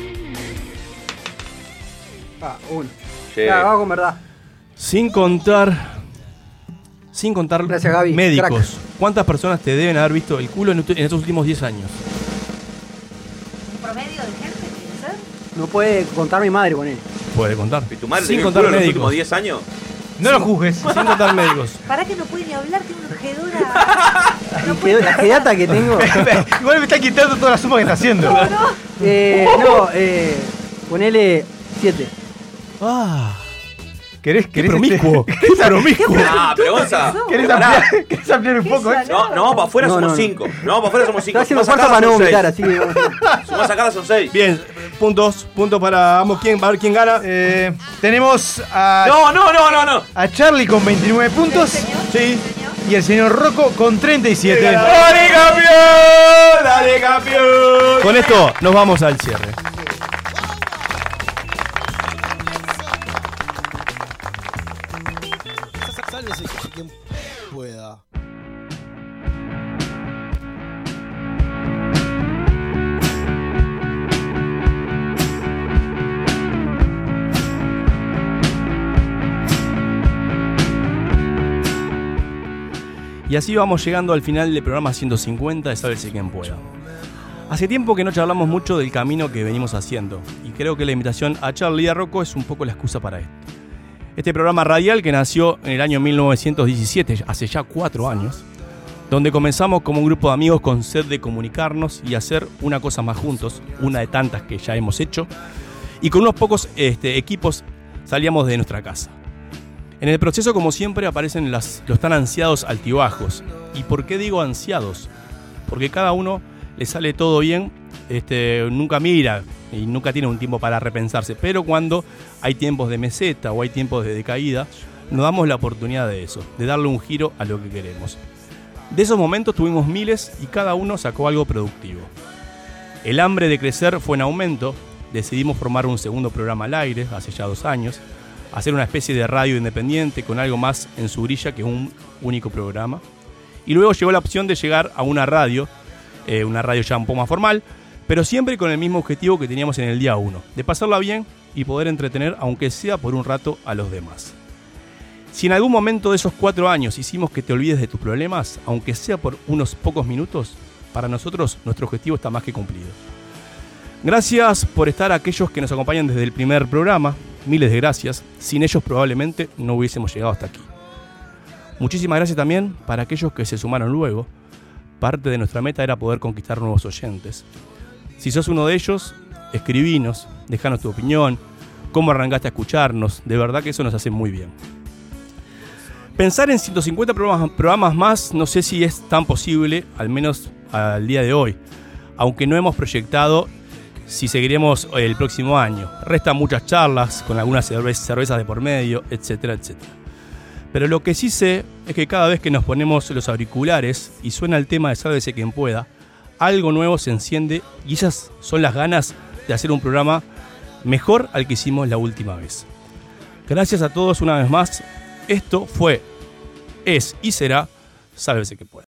Ah, uno. Sí. Ya, vamos con verdad. Sin contar. Sin contar Gracias, Gaby. médicos. Crack. ¿Cuántas personas te deben haber visto el culo en, en estos últimos 10 años? ¿Promedio de gente ser? No puede contar mi madre con él. Puede contar. ¿Y tu madre Sin contar en los médicos. últimos 10 años? No lo juzgues. Sin contar médicos. Pará que no puede ni hablar, tiene una ojedora. La jedata que tengo. Igual me está quitando toda la suma que está haciendo. Eh, no, eh, ponele 7. Ah. ¿Querés, Qué querés promiscuo. este- Qué promiscuo. Ah, pero Gonza. ¿Querés querés ampliar un poco? eh? No, no, para afuera No, somos no, no. 5. No, para afuera somos 5. Estoy haciendo fuerza para no vomitar, así que. Sumás a cada son 6. Bien, puntos. Puntos para ambos. ¿Quién? A ver quién gana. Eh, tenemos a, No, no, no, no, no. a Charlie con 29 puntos. Sí. Y el señor Rocco con 37. ¡Dale, campeón! ¡Dale, campeón! Con esto nos vamos al cierre. Y así vamos llegando al final del programa 150 de Sálvese quien pueda. Hace tiempo que no charlamos mucho del camino que venimos haciendo, y creo que la invitación a Charlie y a Rocco es un poco la excusa para esto. Este programa radial que nació en el año 1917, hace ya cuatro años, donde comenzamos como un grupo de amigos con sed de comunicarnos y hacer una cosa más juntos, una de tantas que ya hemos hecho, y con unos pocos este, equipos salíamos de nuestra casa. En el proceso, como siempre, aparecen los tan ansiados altibajos. ¿Y por qué digo ansiados? Porque cada uno le sale todo bien, este, nunca mira y nunca tiene un tiempo para repensarse. Pero cuando hay tiempos de meseta o hay tiempos de decaída, nos damos la oportunidad de eso, de darle un giro a lo que queremos. De esos momentos tuvimos miles y cada uno sacó algo productivo. El hambre de crecer fue en aumento, decidimos formar un segundo programa al aire hace ya dos años, hacer una especie de radio independiente con algo más en su grilla que un único programa. Y luego llegó la opción de llegar a una radio, eh, una radio ya un poco más formal, pero siempre con el mismo objetivo que teníamos en el día 1, de pasarla bien y poder entretener, aunque sea por un rato, a los demás. Si en algún momento de esos cuatro años hicimos que te olvides de tus problemas, aunque sea por unos pocos minutos, para nosotros nuestro objetivo está más que cumplido. Gracias por estar aquellos que nos acompañan desde el primer programa, miles de gracias, sin ellos probablemente no hubiésemos llegado hasta aquí. Muchísimas gracias también para aquellos que se sumaron luego, parte de nuestra meta era poder conquistar nuevos oyentes. Si sos uno de ellos, escribinos, dejanos tu opinión, cómo arrancaste a escucharnos, de verdad que eso nos hace muy bien. Pensar en 150 programas, programas más no sé si es tan posible, al menos al día de hoy, aunque no hemos proyectado si seguiremos el próximo año. Restan muchas charlas con algunas cerve- cervezas de por medio, etcétera, etcétera. Pero lo que sí sé es que cada vez que nos ponemos los auriculares y suena el tema de Sálvese quien pueda, algo nuevo se enciende y esas son las ganas de hacer un programa mejor al que hicimos la última vez. Gracias a todos una vez más. Esto fue, es y será Sálvese quien pueda.